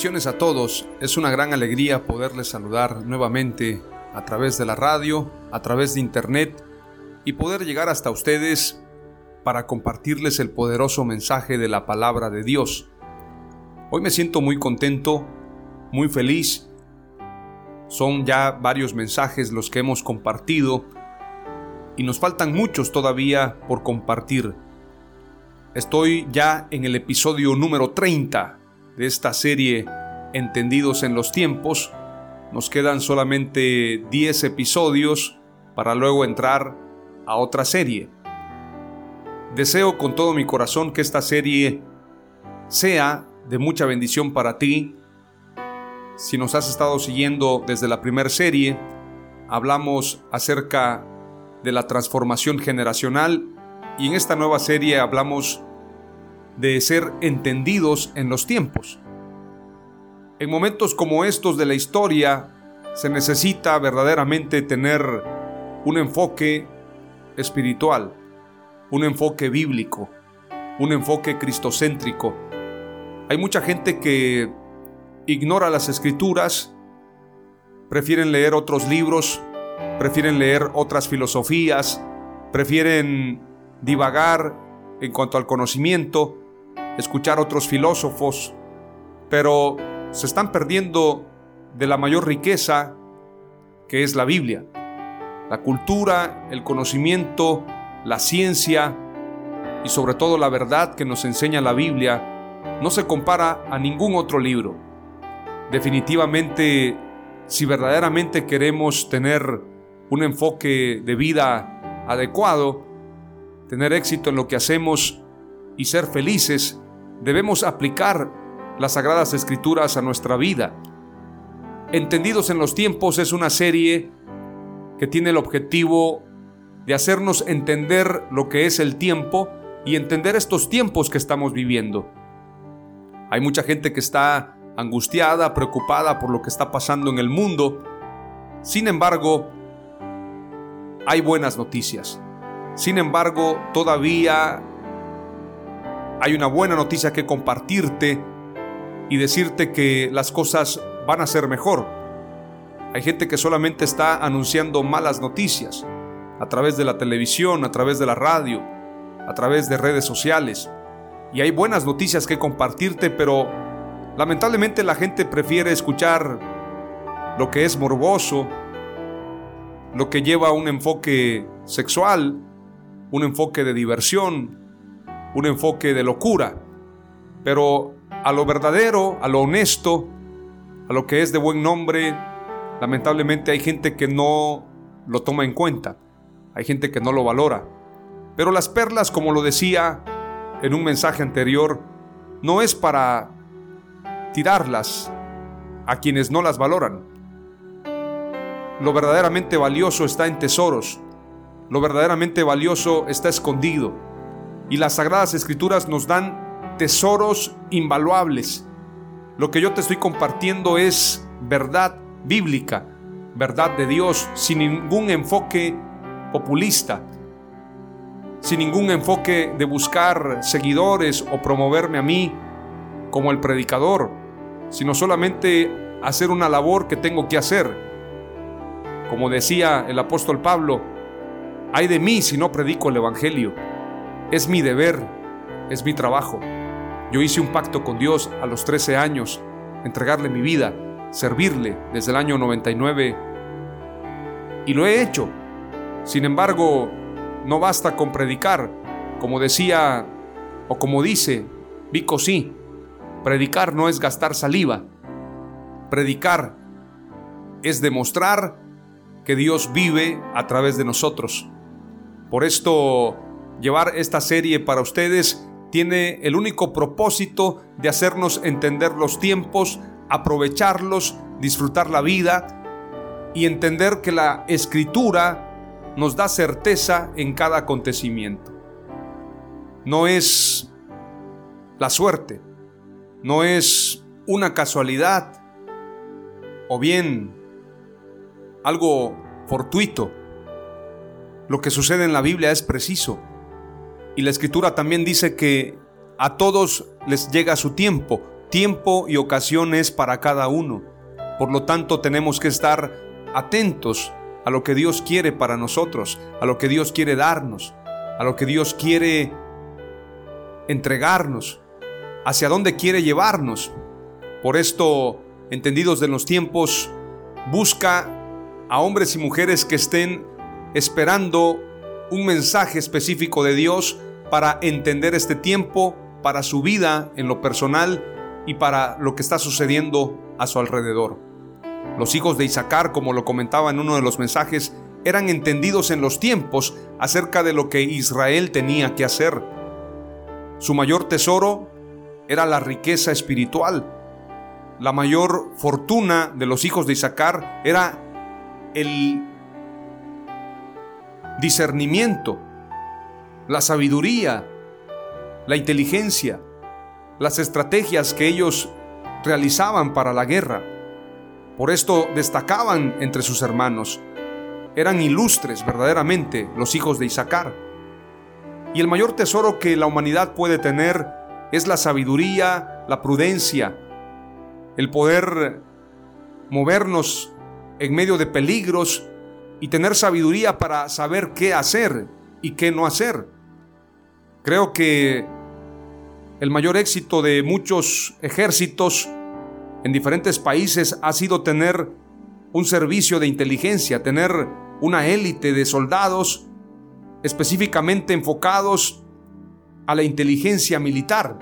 Bendiciones a todos, es una gran alegría poderles saludar nuevamente a través de la radio, a través de internet y poder llegar hasta ustedes para compartirles el poderoso mensaje de la palabra de Dios. Hoy me siento muy contento, muy feliz. Son ya varios mensajes los que hemos compartido y nos faltan muchos todavía por compartir. Estoy ya en el episodio número 30 de esta serie Entendidos en los tiempos. Nos quedan solamente 10 episodios para luego entrar a otra serie. Deseo con todo mi corazón que esta serie sea de mucha bendición para ti. Si nos has estado siguiendo desde la primera serie, hablamos acerca de la transformación generacional y en esta nueva serie hablamos de ser entendidos en los tiempos. En momentos como estos de la historia se necesita verdaderamente tener un enfoque espiritual, un enfoque bíblico, un enfoque cristocéntrico. Hay mucha gente que ignora las escrituras, prefieren leer otros libros, prefieren leer otras filosofías, prefieren divagar en cuanto al conocimiento, escuchar otros filósofos, pero se están perdiendo de la mayor riqueza que es la Biblia. La cultura, el conocimiento, la ciencia y sobre todo la verdad que nos enseña la Biblia no se compara a ningún otro libro. Definitivamente, si verdaderamente queremos tener un enfoque de vida adecuado, tener éxito en lo que hacemos y ser felices, debemos aplicar las Sagradas Escrituras a nuestra vida. Entendidos en los tiempos es una serie que tiene el objetivo de hacernos entender lo que es el tiempo y entender estos tiempos que estamos viviendo. Hay mucha gente que está angustiada, preocupada por lo que está pasando en el mundo. Sin embargo, hay buenas noticias. Sin embargo, todavía hay una buena noticia que compartirte y decirte que las cosas van a ser mejor. Hay gente que solamente está anunciando malas noticias a través de la televisión, a través de la radio, a través de redes sociales. Y hay buenas noticias que compartirte, pero lamentablemente la gente prefiere escuchar lo que es morboso, lo que lleva a un enfoque sexual, un enfoque de diversión, un enfoque de locura, pero a lo verdadero, a lo honesto, a lo que es de buen nombre, lamentablemente hay gente que no lo toma en cuenta, hay gente que no lo valora. Pero las perlas, como lo decía en un mensaje anterior, no es para tirarlas a quienes no las valoran. Lo verdaderamente valioso está en tesoros, lo verdaderamente valioso está escondido y las sagradas escrituras nos dan tesoros invaluables. Lo que yo te estoy compartiendo es verdad bíblica, verdad de Dios, sin ningún enfoque populista, sin ningún enfoque de buscar seguidores o promoverme a mí como el predicador. sino solamente hacer una labor que tengo que hacer. Como decía el apóstol Pablo, hay de mí si no predico el Evangelio. Es mi deber, es mi trabajo. Yo hice un pacto con Dios a los 13 años, entregarle mi vida, servirle desde el año 99 y lo he hecho. Sin embargo, no basta con predicar, como decía o como dice Vico sí, predicar no es gastar saliva, predicar es demostrar que Dios vive a través de nosotros. Por esto, llevar esta serie para ustedes tiene el único propósito de hacernos entender los tiempos, aprovecharlos, disfrutar la vida y entender que la escritura nos da certeza en cada acontecimiento. No es la suerte, no es una casualidad o bien algo fortuito. Lo que sucede en la Biblia es preciso. Y la escritura también dice que a todos les llega su tiempo, tiempo y ocasiones para cada uno. Por lo tanto, tenemos que estar atentos a lo que Dios quiere para nosotros, a lo que Dios quiere darnos, a lo que Dios quiere entregarnos, hacia dónde quiere llevarnos. Por esto, entendidos de los tiempos, busca a hombres y mujeres que estén esperando un mensaje específico de Dios para entender este tiempo, para su vida en lo personal y para lo que está sucediendo a su alrededor. Los hijos de Isaacar, como lo comentaba en uno de los mensajes, eran entendidos en los tiempos acerca de lo que Israel tenía que hacer. Su mayor tesoro era la riqueza espiritual. La mayor fortuna de los hijos de Isaacar era el discernimiento, la sabiduría, la inteligencia, las estrategias que ellos realizaban para la guerra. Por esto destacaban entre sus hermanos. Eran ilustres verdaderamente los hijos de Isaacar. Y el mayor tesoro que la humanidad puede tener es la sabiduría, la prudencia, el poder movernos en medio de peligros y tener sabiduría para saber qué hacer y qué no hacer. Creo que el mayor éxito de muchos ejércitos en diferentes países ha sido tener un servicio de inteligencia, tener una élite de soldados específicamente enfocados a la inteligencia militar,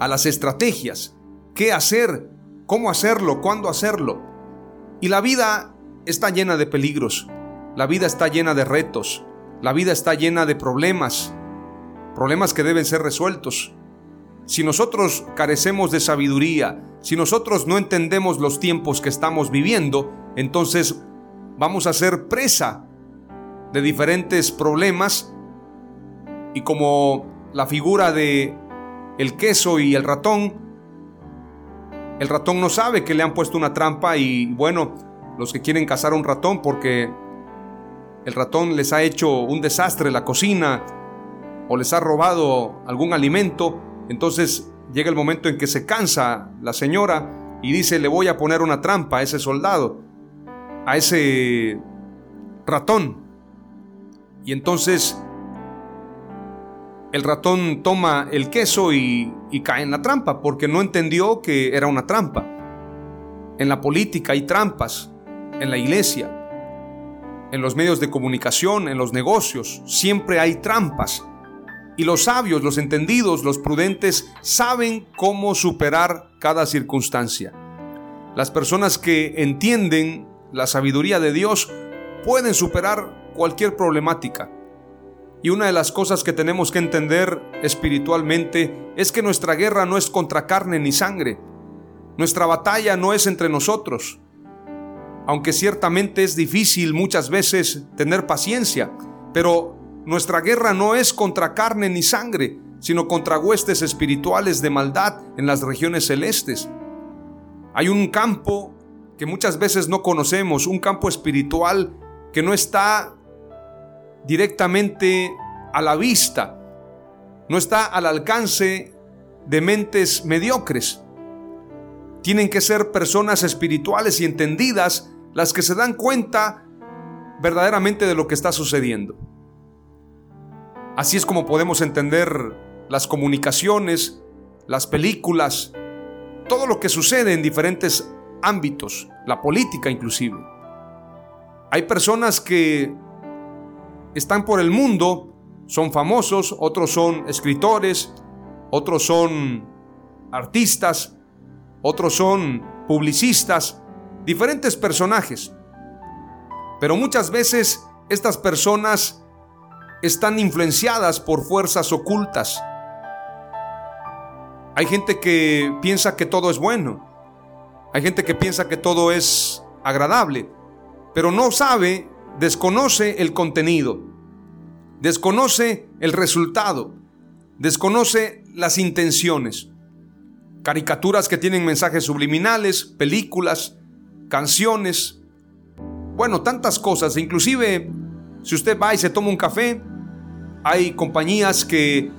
a las estrategias, qué hacer, cómo hacerlo, cuándo hacerlo. Y la vida está llena de peligros, la vida está llena de retos, la vida está llena de problemas, problemas que deben ser resueltos. Si nosotros carecemos de sabiduría, si nosotros no entendemos los tiempos que estamos viviendo, entonces vamos a ser presa de diferentes problemas y como la figura de el queso y el ratón, el ratón no sabe que le han puesto una trampa y bueno, los que quieren cazar un ratón porque el ratón les ha hecho un desastre en la cocina o les ha robado algún alimento, entonces llega el momento en que se cansa la señora y dice, le voy a poner una trampa a ese soldado, a ese ratón. Y entonces el ratón toma el queso y, y, cae en la trampa porque no entendió que era una trampa. En la política hay trampas, en la iglesia, en los medios de comunicación, en los negocios, siempre hay trampas. Y los sabios, los entendidos, los prudentes saben cómo superar cada circunstancia. Las personas que entienden la sabiduría de Dios pueden superar cualquier problemática. Y una de las cosas que tenemos que entender espiritualmente es que nuestra guerra no es contra carne ni sangre. Nuestra batalla no es entre nosotros. Aunque ciertamente es difícil muchas veces tener paciencia, pero nuestra guerra no es contra carne ni sangre, sino contra huestes espirituales de maldad en las regiones celestes. Hay un campo que muchas veces no conocemos, un campo espiritual que no está directamente a la vista, no está al alcance de mentes mediocres. Tienen que ser personas espirituales y entendidas las que se dan cuenta verdaderamente de lo que está sucediendo. Así es como podemos entender las comunicaciones, las películas, todo lo que sucede en diferentes ámbitos, la política inclusive. Hay personas que están por el mundo, son famosos, otros son escritores, otros son artistas, otros son publicistas, diferentes personajes. Pero muchas veces estas personas están influenciadas por fuerzas ocultas. Hay gente que piensa que todo es bueno. Hay gente que piensa que todo es agradable, pero no sabe, desconoce el contenido, desconoce el resultado, desconoce las intenciones. Caricaturas que tienen mensajes subliminales, películas, canciones, bueno, tantas cosas, inclusive si usted va y se toma un café, hay compañías que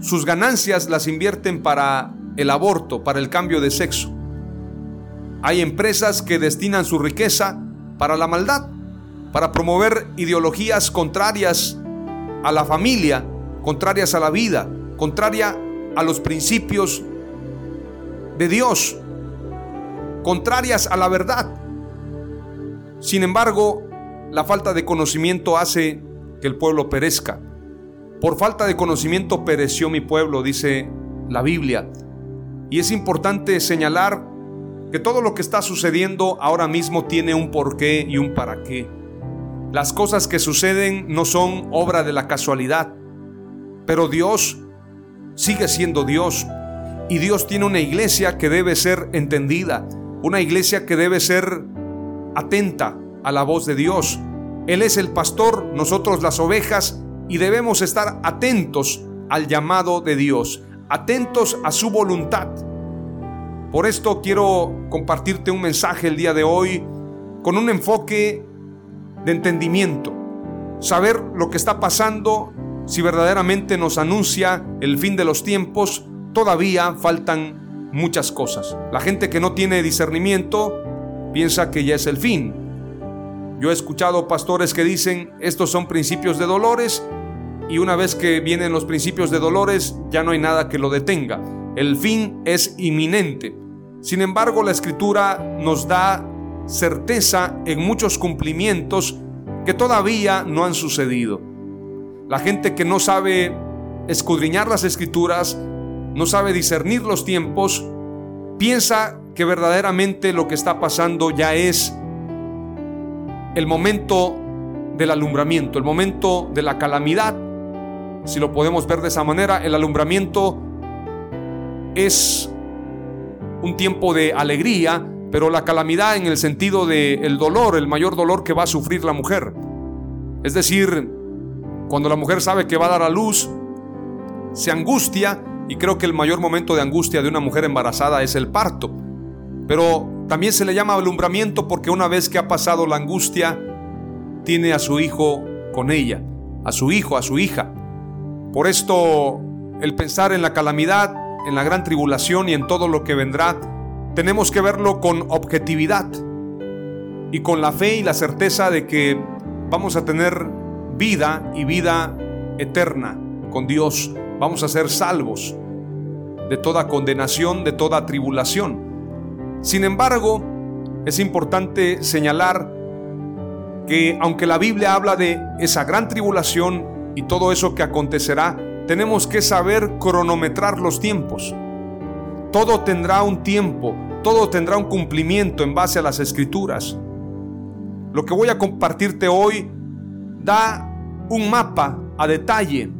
sus ganancias las invierten para el aborto, para el cambio de sexo. Hay empresas que destinan su riqueza para la maldad, para promover ideologías contrarias a la familia, contrarias a la vida, contraria a los principios de Dios, contrarias a la verdad. Sin embargo, la falta de conocimiento hace que el pueblo perezca. Por falta de conocimiento pereció mi pueblo, dice la Biblia. Y es importante señalar que todo lo que está sucediendo ahora mismo tiene un porqué y un para qué. Las cosas que suceden no son obra de la casualidad, pero Dios sigue siendo Dios. Y Dios tiene una iglesia que debe ser entendida, una iglesia que debe ser atenta a la voz de Dios. Él es el pastor, nosotros las ovejas, y debemos estar atentos al llamado de Dios, atentos a su voluntad. Por esto quiero compartirte un mensaje el día de hoy con un enfoque de entendimiento, saber lo que está pasando, si verdaderamente nos anuncia el fin de los tiempos, todavía faltan muchas cosas. La gente que no tiene discernimiento piensa que ya es el fin. Yo he escuchado pastores que dicen, estos son principios de dolores y una vez que vienen los principios de dolores ya no hay nada que lo detenga. El fin es inminente. Sin embargo, la escritura nos da certeza en muchos cumplimientos que todavía no han sucedido. La gente que no sabe escudriñar las escrituras, no sabe discernir los tiempos, piensa que verdaderamente lo que está pasando ya es el momento del alumbramiento, el momento de la calamidad si lo podemos ver de esa manera, el alumbramiento es un tiempo de alegría, pero la calamidad en el sentido de el dolor, el mayor dolor que va a sufrir la mujer. Es decir, cuando la mujer sabe que va a dar a luz, se angustia y creo que el mayor momento de angustia de una mujer embarazada es el parto. Pero también se le llama alumbramiento porque una vez que ha pasado la angustia, tiene a su hijo con ella, a su hijo, a su hija. Por esto, el pensar en la calamidad, en la gran tribulación y en todo lo que vendrá, tenemos que verlo con objetividad y con la fe y la certeza de que vamos a tener vida y vida eterna con Dios. Vamos a ser salvos de toda condenación, de toda tribulación. Sin embargo, es importante señalar que aunque la Biblia habla de esa gran tribulación y todo eso que acontecerá, tenemos que saber cronometrar los tiempos. Todo tendrá un tiempo, todo tendrá un cumplimiento en base a las escrituras. Lo que voy a compartirte hoy da un mapa a detalle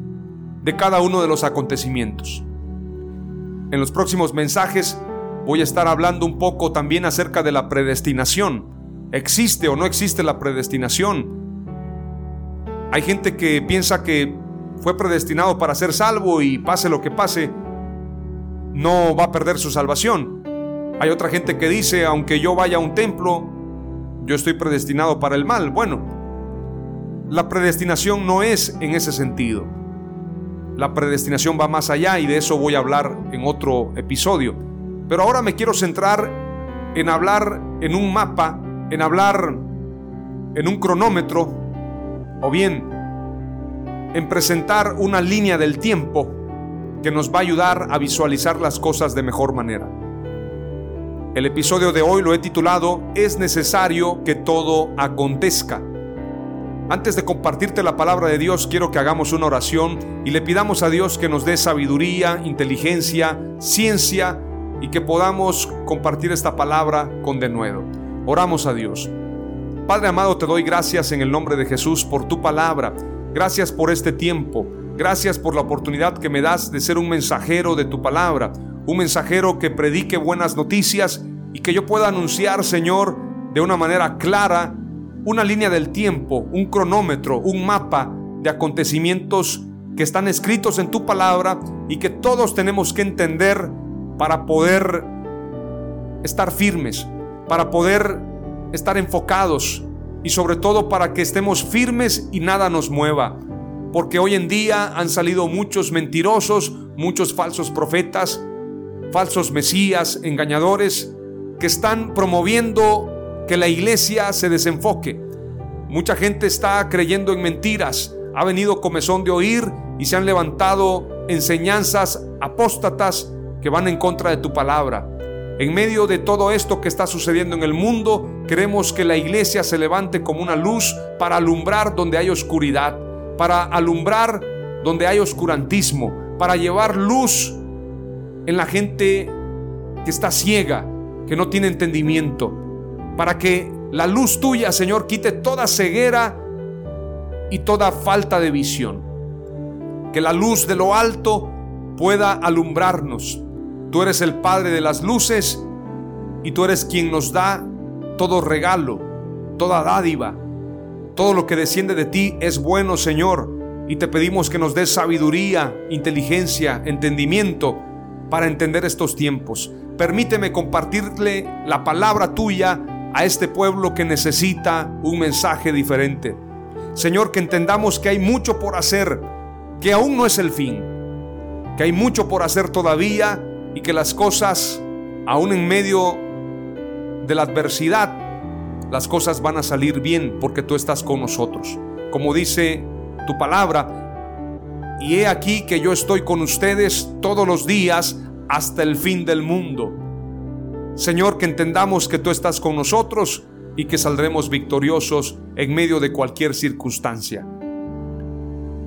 de cada uno de los acontecimientos. En los próximos mensajes voy a estar hablando un poco también acerca de la predestinación. ¿Existe o no existe la predestinación? Hay gente que piensa que fue predestinado para ser salvo y pase lo que pase, no va a perder su salvación. Hay otra gente que dice, aunque yo vaya a un templo, yo estoy predestinado para el mal. Bueno, la predestinación no es en ese sentido. La predestinación va más allá y de eso voy a hablar en otro episodio. Pero ahora me quiero centrar en hablar en un mapa, en hablar en un cronómetro, o bien en presentar una línea del tiempo que nos va a ayudar a visualizar las cosas de mejor manera. El episodio de hoy lo he titulado Es necesario que todo acontezca. Antes de compartirte la palabra de Dios, quiero que hagamos una oración y le pidamos a Dios que nos dé sabiduría, inteligencia, ciencia y que podamos compartir esta palabra con denuedo. Oramos a Dios. Padre amado, te doy gracias en el nombre de Jesús por tu palabra. Gracias por este tiempo. Gracias por la oportunidad que me das de ser un mensajero de tu palabra, un mensajero que predique buenas noticias y que yo pueda anunciar, Señor, de una manera clara, una línea del tiempo, un cronómetro, un mapa de acontecimientos que están escritos en tu palabra y que todos tenemos que entender para poder estar firmes, para poder estar enfocados y sobre todo para que estemos firmes y nada nos mueva. Porque hoy en día han salido muchos mentirosos, muchos falsos profetas, falsos mesías, engañadores, que están promoviendo que la iglesia se desenfoque. Mucha gente está creyendo en mentiras, ha venido comezón de oír y se han levantado enseñanzas apóstatas que van en contra de tu palabra. En medio de todo esto que está sucediendo en el mundo, queremos que la iglesia se levante como una luz para alumbrar donde hay oscuridad para alumbrar donde hay oscurantismo, para llevar luz en la gente que está ciega, que no tiene entendimiento, para que la luz tuya, Señor, quite toda ceguera y toda falta de visión. Que la luz de lo alto pueda alumbrarnos. Tú eres el Padre de las luces y tú eres quien nos da todo regalo, toda dádiva, todo lo que desciende de ti es bueno, Señor, y te pedimos que nos des sabiduría, inteligencia, entendimiento para entender estos tiempos. Permíteme compartirle la palabra tuya a este pueblo que necesita un mensaje diferente. Señor, que entendamos que hay mucho por hacer, que aún no es el fin, que hay mucho por hacer todavía y que las cosas, aún en medio de la adversidad, las cosas van a salir bien porque tú estás con nosotros. Como dice tu palabra, y he aquí que yo estoy con ustedes todos los días hasta el fin del mundo. Señor, que entendamos que tú estás con nosotros y que saldremos victoriosos en medio de cualquier circunstancia.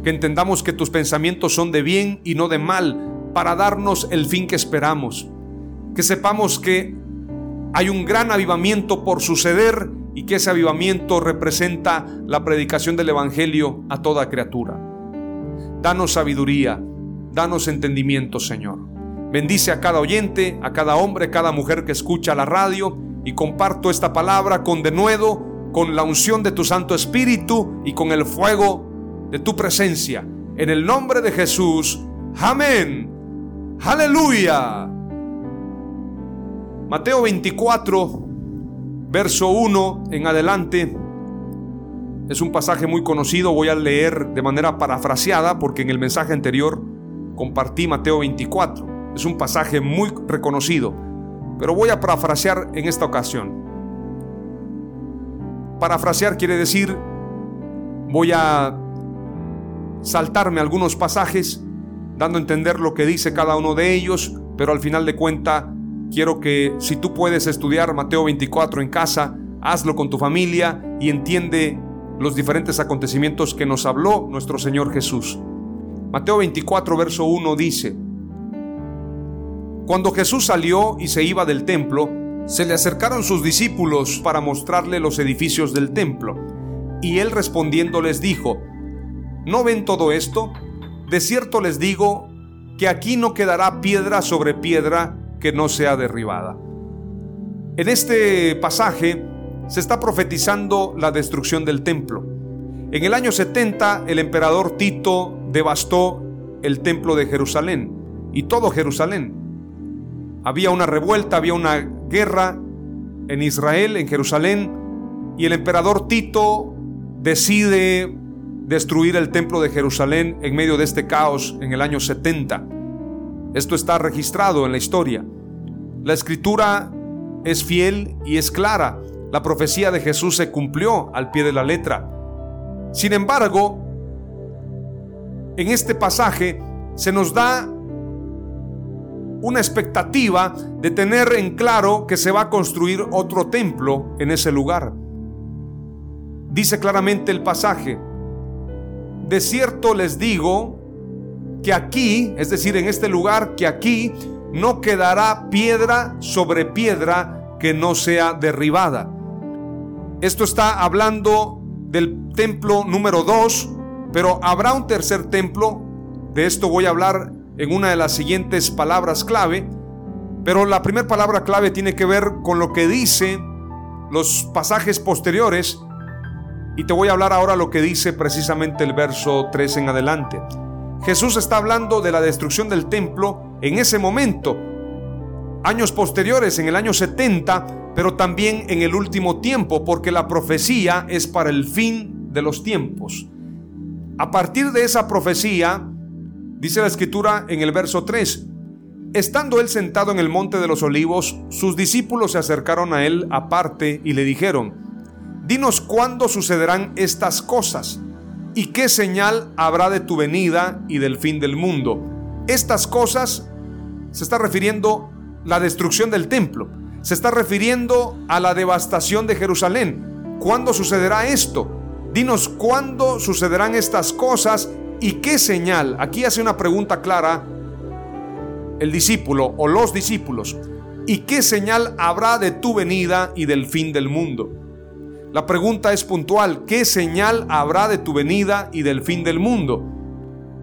Que entendamos que tus pensamientos son de bien y no de mal para darnos el fin que esperamos. Que sepamos que hay un gran avivamiento por suceder y que ese avivamiento representa la predicación del Evangelio a toda criatura. Danos sabiduría, danos entendimiento, Señor. Bendice a cada oyente, a cada hombre, a cada mujer que escucha la radio y comparto esta palabra con denuedo, con la unción de tu Santo Espíritu y con el fuego de tu presencia. En el nombre de Jesús. Amén. Aleluya. Mateo 24, verso 1 en adelante. Es un pasaje muy conocido, voy a leer de manera parafraseada porque en el mensaje anterior compartí Mateo 24. Es un pasaje muy reconocido, pero voy a parafrasear en esta ocasión. Parafrasear quiere decir, voy a saltarme algunos pasajes, dando a entender lo que dice cada uno de ellos, pero al final de cuenta Quiero que si tú puedes estudiar Mateo 24 en casa, hazlo con tu familia y entiende los diferentes acontecimientos que nos habló nuestro Señor Jesús. Mateo 24, verso 1 dice, Cuando Jesús salió y se iba del templo, se le acercaron sus discípulos para mostrarle los edificios del templo. Y él respondiendo les dijo, ¿no ven todo esto? De cierto les digo que aquí no quedará piedra sobre piedra que no sea derribada. En este pasaje se está profetizando la destrucción del templo. En el año 70 el emperador Tito devastó el templo de Jerusalén y todo Jerusalén. Había una revuelta, había una guerra en Israel, en Jerusalén, y el emperador Tito decide destruir el templo de Jerusalén en medio de este caos en el año 70. Esto está registrado en la historia. La escritura es fiel y es clara. La profecía de Jesús se cumplió al pie de la letra. Sin embargo, en este pasaje se nos da una expectativa de tener en claro que se va a construir otro templo en ese lugar. Dice claramente el pasaje, de cierto les digo que aquí, es decir, en este lugar, que aquí no quedará piedra sobre piedra que no sea derribada. Esto está hablando del templo número 2, pero habrá un tercer templo, de esto voy a hablar en una de las siguientes palabras clave, pero la primera palabra clave tiene que ver con lo que dice los pasajes posteriores y te voy a hablar ahora lo que dice precisamente el verso 3 en adelante. Jesús está hablando de la destrucción del templo en ese momento, años posteriores, en el año 70, pero también en el último tiempo, porque la profecía es para el fin de los tiempos. A partir de esa profecía, Dice la escritura en el verso 3, Estando él sentado en el monte de los olivos, sus discípulos se acercaron a él aparte y le dijeron, Dinos cuándo sucederán estas cosas y qué señal habrá de tu venida y del fin del mundo. Estas cosas se está refiriendo la destrucción del templo, se está refiriendo a la devastación de Jerusalén. ¿Cuándo sucederá esto? Dinos cuándo sucederán estas cosas ¿Y qué señal? Aquí hace una pregunta clara el discípulo o los discípulos. ¿Y qué señal habrá de tu venida y del fin del mundo? La pregunta es puntual. ¿Qué señal habrá de tu venida y del fin del mundo?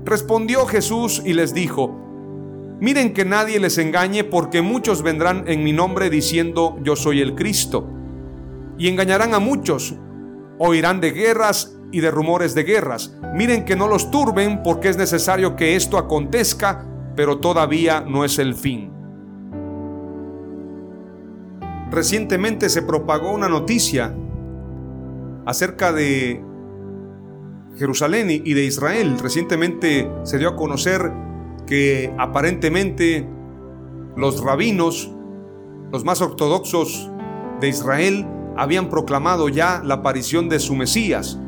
Respondió Jesús y les dijo, Miren que nadie les engañe porque muchos vendrán en mi nombre diciendo yo soy el Cristo. Y engañarán a muchos. Oirán de guerras y de rumores de guerras. Miren que no los turben porque es necesario que esto acontezca, pero todavía no es el fin. Recientemente se propagó una noticia acerca de Jerusalén y de Israel. Recientemente se dio a conocer que aparentemente los rabinos, los más ortodoxos de Israel, habían proclamado ya la aparición de su Mesías.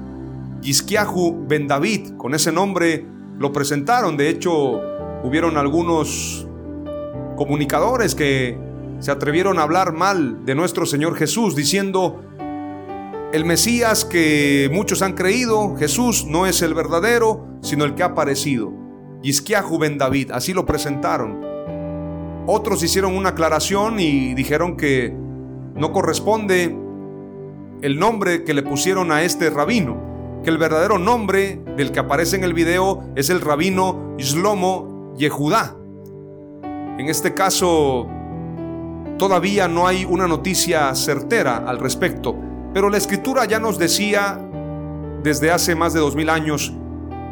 Yisquiahu Ben David, con ese nombre lo presentaron. De hecho, hubieron algunos comunicadores que se atrevieron a hablar mal de nuestro Señor Jesús, diciendo, el Mesías que muchos han creído, Jesús no es el verdadero, sino el que ha aparecido. Yisquiahu Ben David, así lo presentaron. Otros hicieron una aclaración y dijeron que no corresponde el nombre que le pusieron a este rabino que el verdadero nombre del que aparece en el video es el rabino Shlomo Yehudá. En este caso, todavía no hay una noticia certera al respecto, pero la escritura ya nos decía desde hace más de dos mil años,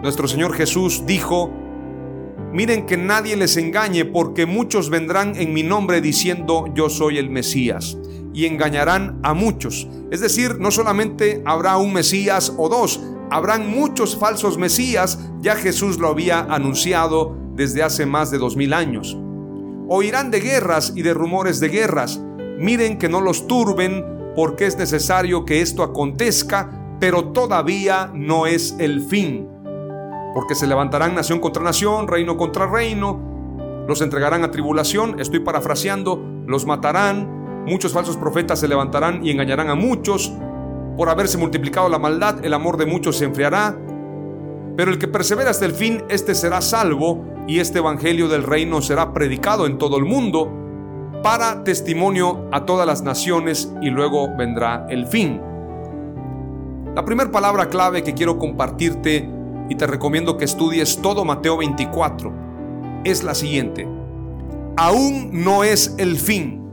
nuestro Señor Jesús dijo, miren que nadie les engañe porque muchos vendrán en mi nombre diciendo yo soy el Mesías y engañarán a muchos. Es decir, no solamente habrá un Mesías o dos, habrán muchos falsos Mesías, ya Jesús lo había anunciado desde hace más de dos mil años. Oirán de guerras y de rumores de guerras. Miren que no los turben, porque es necesario que esto acontezca, pero todavía no es el fin. Porque se levantarán nación contra nación, reino contra reino, los entregarán a tribulación, estoy parafraseando, los matarán, Muchos falsos profetas se levantarán y engañarán a muchos. Por haberse multiplicado la maldad, el amor de muchos se enfriará. Pero el que persevera hasta el fin, este será salvo y este evangelio del reino será predicado en todo el mundo para testimonio a todas las naciones y luego vendrá el fin. La primera palabra clave que quiero compartirte y te recomiendo que estudies todo Mateo 24 es la siguiente. Aún no es el fin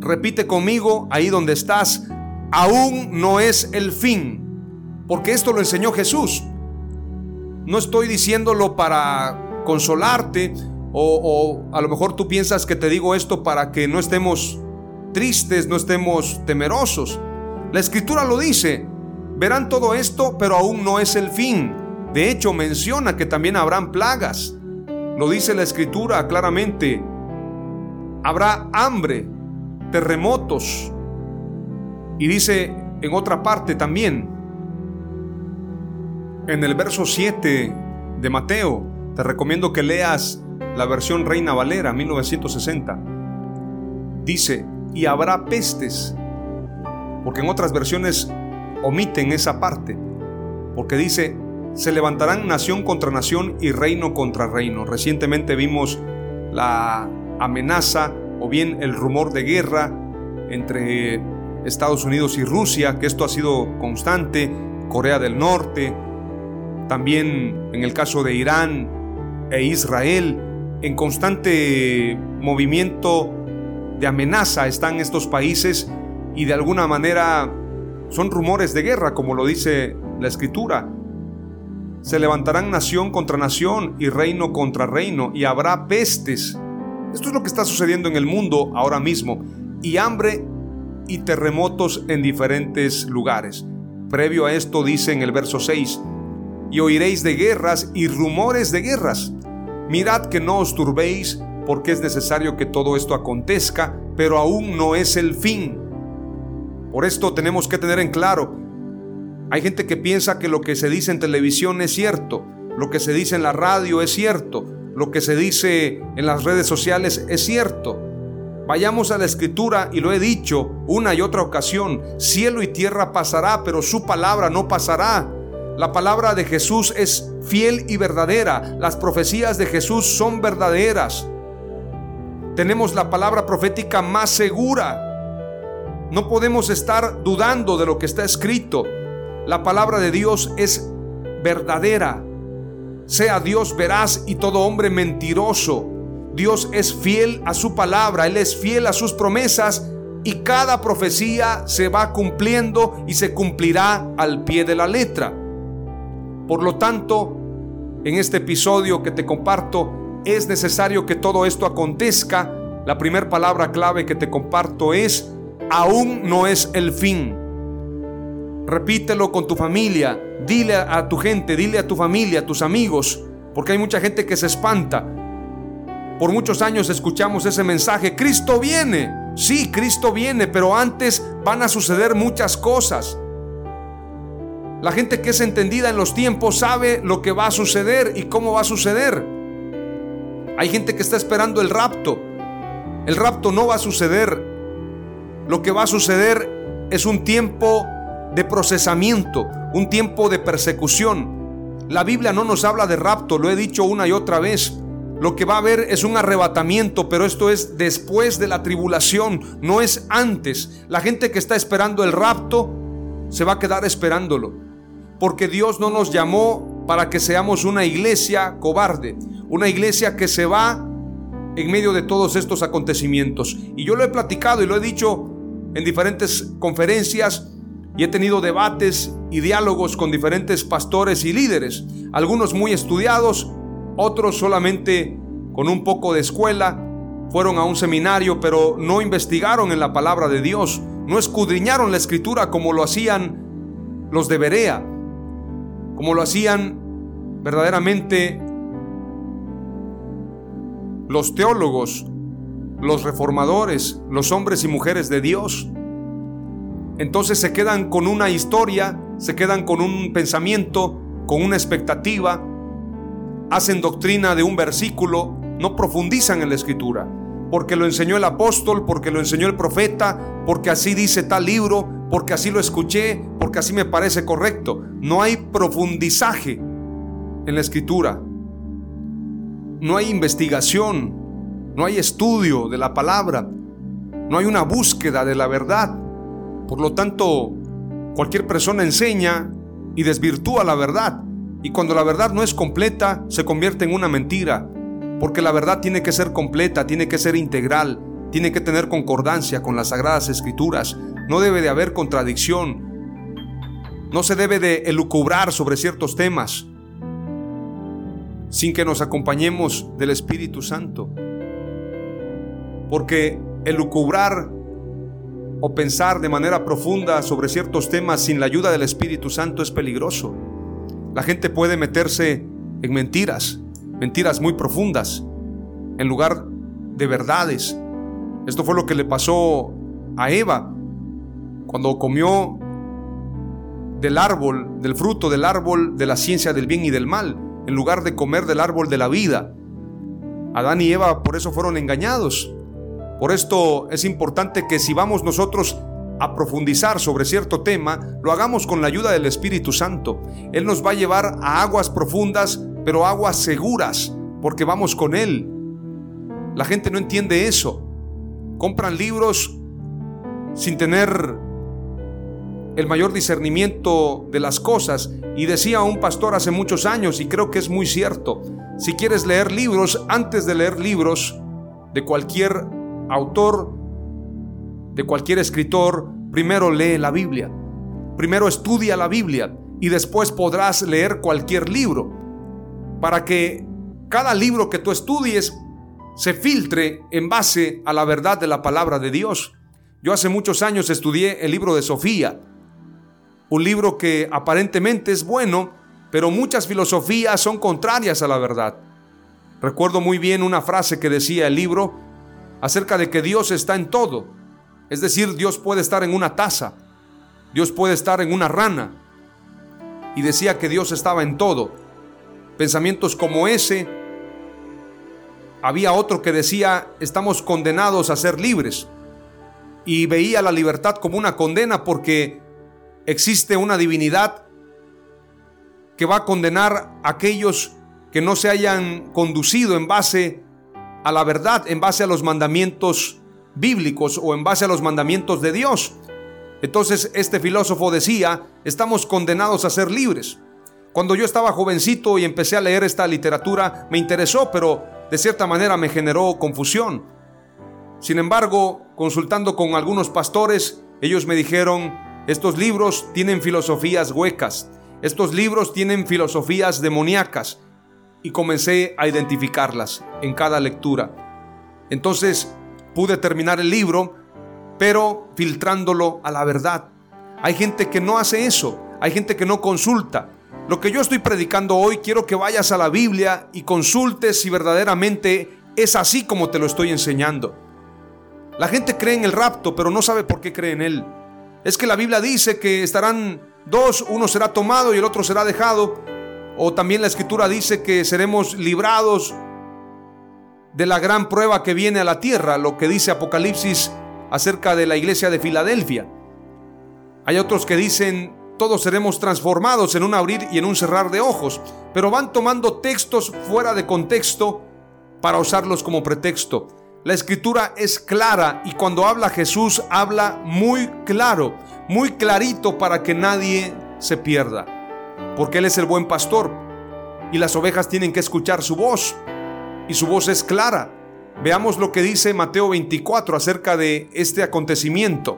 Repite conmigo ahí donde estás, aún no es el fin, porque esto lo enseñó Jesús. No estoy diciéndolo para consolarte o, a lo mejor tú piensas que te digo esto para que no estemos tristes, no estemos temerosos. La escritura lo dice, verán todo esto, pero aún no es el fin. De hecho, menciona que también habrán plagas. Lo dice la escritura claramente habrá hambre, terremotos. Y dice en otra parte también, en el verso 7 de Mateo, te recomiendo que leas la versión Reina Valera 1960. Dice, y habrá pestes, porque en otras versiones omiten esa parte, porque dice, se levantarán nación contra nación y reino contra reino. Recientemente vimos la amenaza o bien el rumor de guerra entre Estados Unidos y Rusia, que esto ha sido constante, Corea del Norte, también en el caso de Irán e Israel, en constante movimiento de amenaza están estos países y de alguna manera son rumores de guerra, como lo dice la escritura. Se levantarán nación contra nación y reino contra reino y habrá pestes. Esto es lo que está sucediendo en el mundo ahora mismo. Y hambre y terremotos en diferentes lugares. Previo a esto dice en el verso 6, y oiréis de guerras y rumores de guerras. Mirad que no os turbéis, porque es necesario que todo esto acontezca, pero aún no es el fin. Por esto tenemos que tener en claro, hay gente que piensa que lo que se dice en televisión es cierto, lo que se dice en la radio es cierto, lo que se dice en las redes sociales es cierto. Vayamos a la escritura y lo he dicho una y otra ocasión, cielo y tierra pasará, pero su palabra no pasará. La palabra de Jesús es fiel y verdadera. Las profecías de Jesús son verdaderas. Tenemos la palabra profética más segura. No podemos estar dudando de lo que está escrito. La palabra de Dios es verdadera. Sea Dios veraz y todo hombre mentiroso. Dios es fiel a su palabra, Él es fiel a sus promesas y cada profecía se va cumpliendo y se cumplirá al pie de la letra. Por lo tanto, en este episodio que te comparto, es necesario que todo esto acontezca. La primera palabra clave que te comparto es, aún no es el fin. Repítelo con tu familia, dile a tu gente, dile a tu familia, a tus amigos, porque hay mucha gente que se espanta. Por muchos años escuchamos ese mensaje, Cristo viene. Sí, Cristo viene, pero antes van a suceder muchas cosas. La gente que es entendida en los tiempos sabe lo que va a suceder y cómo va a suceder. Hay gente que está esperando el rapto. El rapto no va a suceder. Lo que va a suceder es un tiempo de procesamiento, un tiempo de persecución. La Biblia no nos habla de rapto, lo he dicho una y otra vez. Lo que va a haber es un arrebatamiento, pero esto es después de la tribulación, no es antes. La gente que está esperando el rapto se va a quedar esperándolo porque Dios no nos llamó para que seamos una iglesia cobarde, una iglesia que se va en medio de todos estos acontecimientos. Y yo lo he platicado y lo he dicho en diferentes conferencias y he tenido debates y diálogos con diferentes pastores y líderes, algunos muy estudiados, otros solamente con un poco de escuela, fueron a un seminario, pero no investigaron en la palabra de Dios, no escudriñaron la escritura como lo hacían los de Berea como lo hacían verdaderamente los teólogos, los reformadores, los hombres y mujeres de Dios. Entonces se quedan con una historia, se quedan con un pensamiento, con una expectativa, hacen doctrina de un versículo, no profundizan en la escritura, porque lo enseñó el apóstol, porque lo enseñó el profeta, porque así dice tal libro, porque así lo escuché, porque así me parece correcto. No hay profundizaje en la escritura. No hay investigación, no hay estudio de la palabra, no hay una búsqueda de la verdad. Por lo tanto, cualquier persona enseña y desvirtúa la verdad. Y cuando la verdad no es completa, se convierte en una mentira. Porque la verdad tiene que ser completa, tiene que ser integral, tiene que tener concordancia con las sagradas escrituras. No debe de haber contradicción. No se debe de elucubrar sobre ciertos temas sin que nos acompañemos del Espíritu Santo. Porque elucubrar o pensar de manera profunda sobre ciertos temas sin la ayuda del Espíritu Santo es peligroso. La gente puede meterse en mentiras, mentiras muy profundas, en lugar de verdades, Esto fue lo que le pasó a Eva cuando comió del árbol, del fruto del árbol de la ciencia del bien y del mal, en lugar de comer del árbol de la vida. Adán y Eva por eso fueron engañados. Por esto es importante que si vamos nosotros a profundizar sobre cierto tema, lo hagamos con la ayuda del Espíritu Santo. Él nos va a llevar a aguas profundas, pero aguas seguras, porque vamos con Él. La gente no entiende eso. Compran libros sin tener el mayor discernimiento de las cosas. Y decía un pastor hace muchos años, y creo que es muy cierto, si quieres leer libros, antes de leer libros de cualquier autor, de cualquier escritor, primero lee la Biblia. Primero estudia la Biblia y después podrás leer cualquier libro. Para que cada libro que tú estudies se filtre en base a la verdad de la palabra de Dios. Yo hace muchos años estudié el libro de Sofía, un libro que aparentemente es bueno, pero muchas filosofías son contrarias a la verdad. Recuerdo muy bien una frase que decía el libro acerca de que Dios está en todo. Es decir, Dios puede estar en una taza, Dios puede estar en una rana. Y decía que Dios estaba en todo. Pensamientos como ese. Había otro que decía, estamos condenados a ser libres. Y veía la libertad como una condena porque existe una divinidad que va a condenar a aquellos que no se hayan conducido en base a la verdad, en base a los mandamientos bíblicos o en base a los mandamientos de Dios. Entonces este filósofo decía, estamos condenados a ser libres. Cuando yo estaba jovencito y empecé a leer esta literatura, me interesó, pero de cierta manera me generó confusión. Sin embargo, consultando con algunos pastores, ellos me dijeron, estos libros tienen filosofías huecas. Estos libros tienen filosofías demoníacas. Y comencé a identificarlas en cada lectura. Entonces pude terminar el libro, pero filtrándolo a la verdad. Hay gente que no hace eso. Hay gente que no consulta. Lo que yo estoy predicando hoy, quiero que vayas a la Biblia y consultes si verdaderamente es así como te lo estoy enseñando. La gente cree en el rapto, pero no sabe por qué cree en él es que la Biblia dice que estarán dos, uno será tomado y el otro será dejado. O también la escritura dice que seremos librados de la gran prueba que viene a la tierra, lo que dice Apocalipsis acerca de la iglesia de Filadelfia. Hay otros que dicen, todos seremos transformados en un abrir y en un cerrar de ojos, pero van tomando textos fuera de contexto para usarlos como pretexto. La escritura es clara y cuando habla Jesús habla muy claro, muy clarito para que nadie se pierda. Porque Él es el buen pastor y las ovejas tienen que escuchar su voz y su voz es clara. Veamos lo que dice Mateo 24 acerca de este acontecimiento.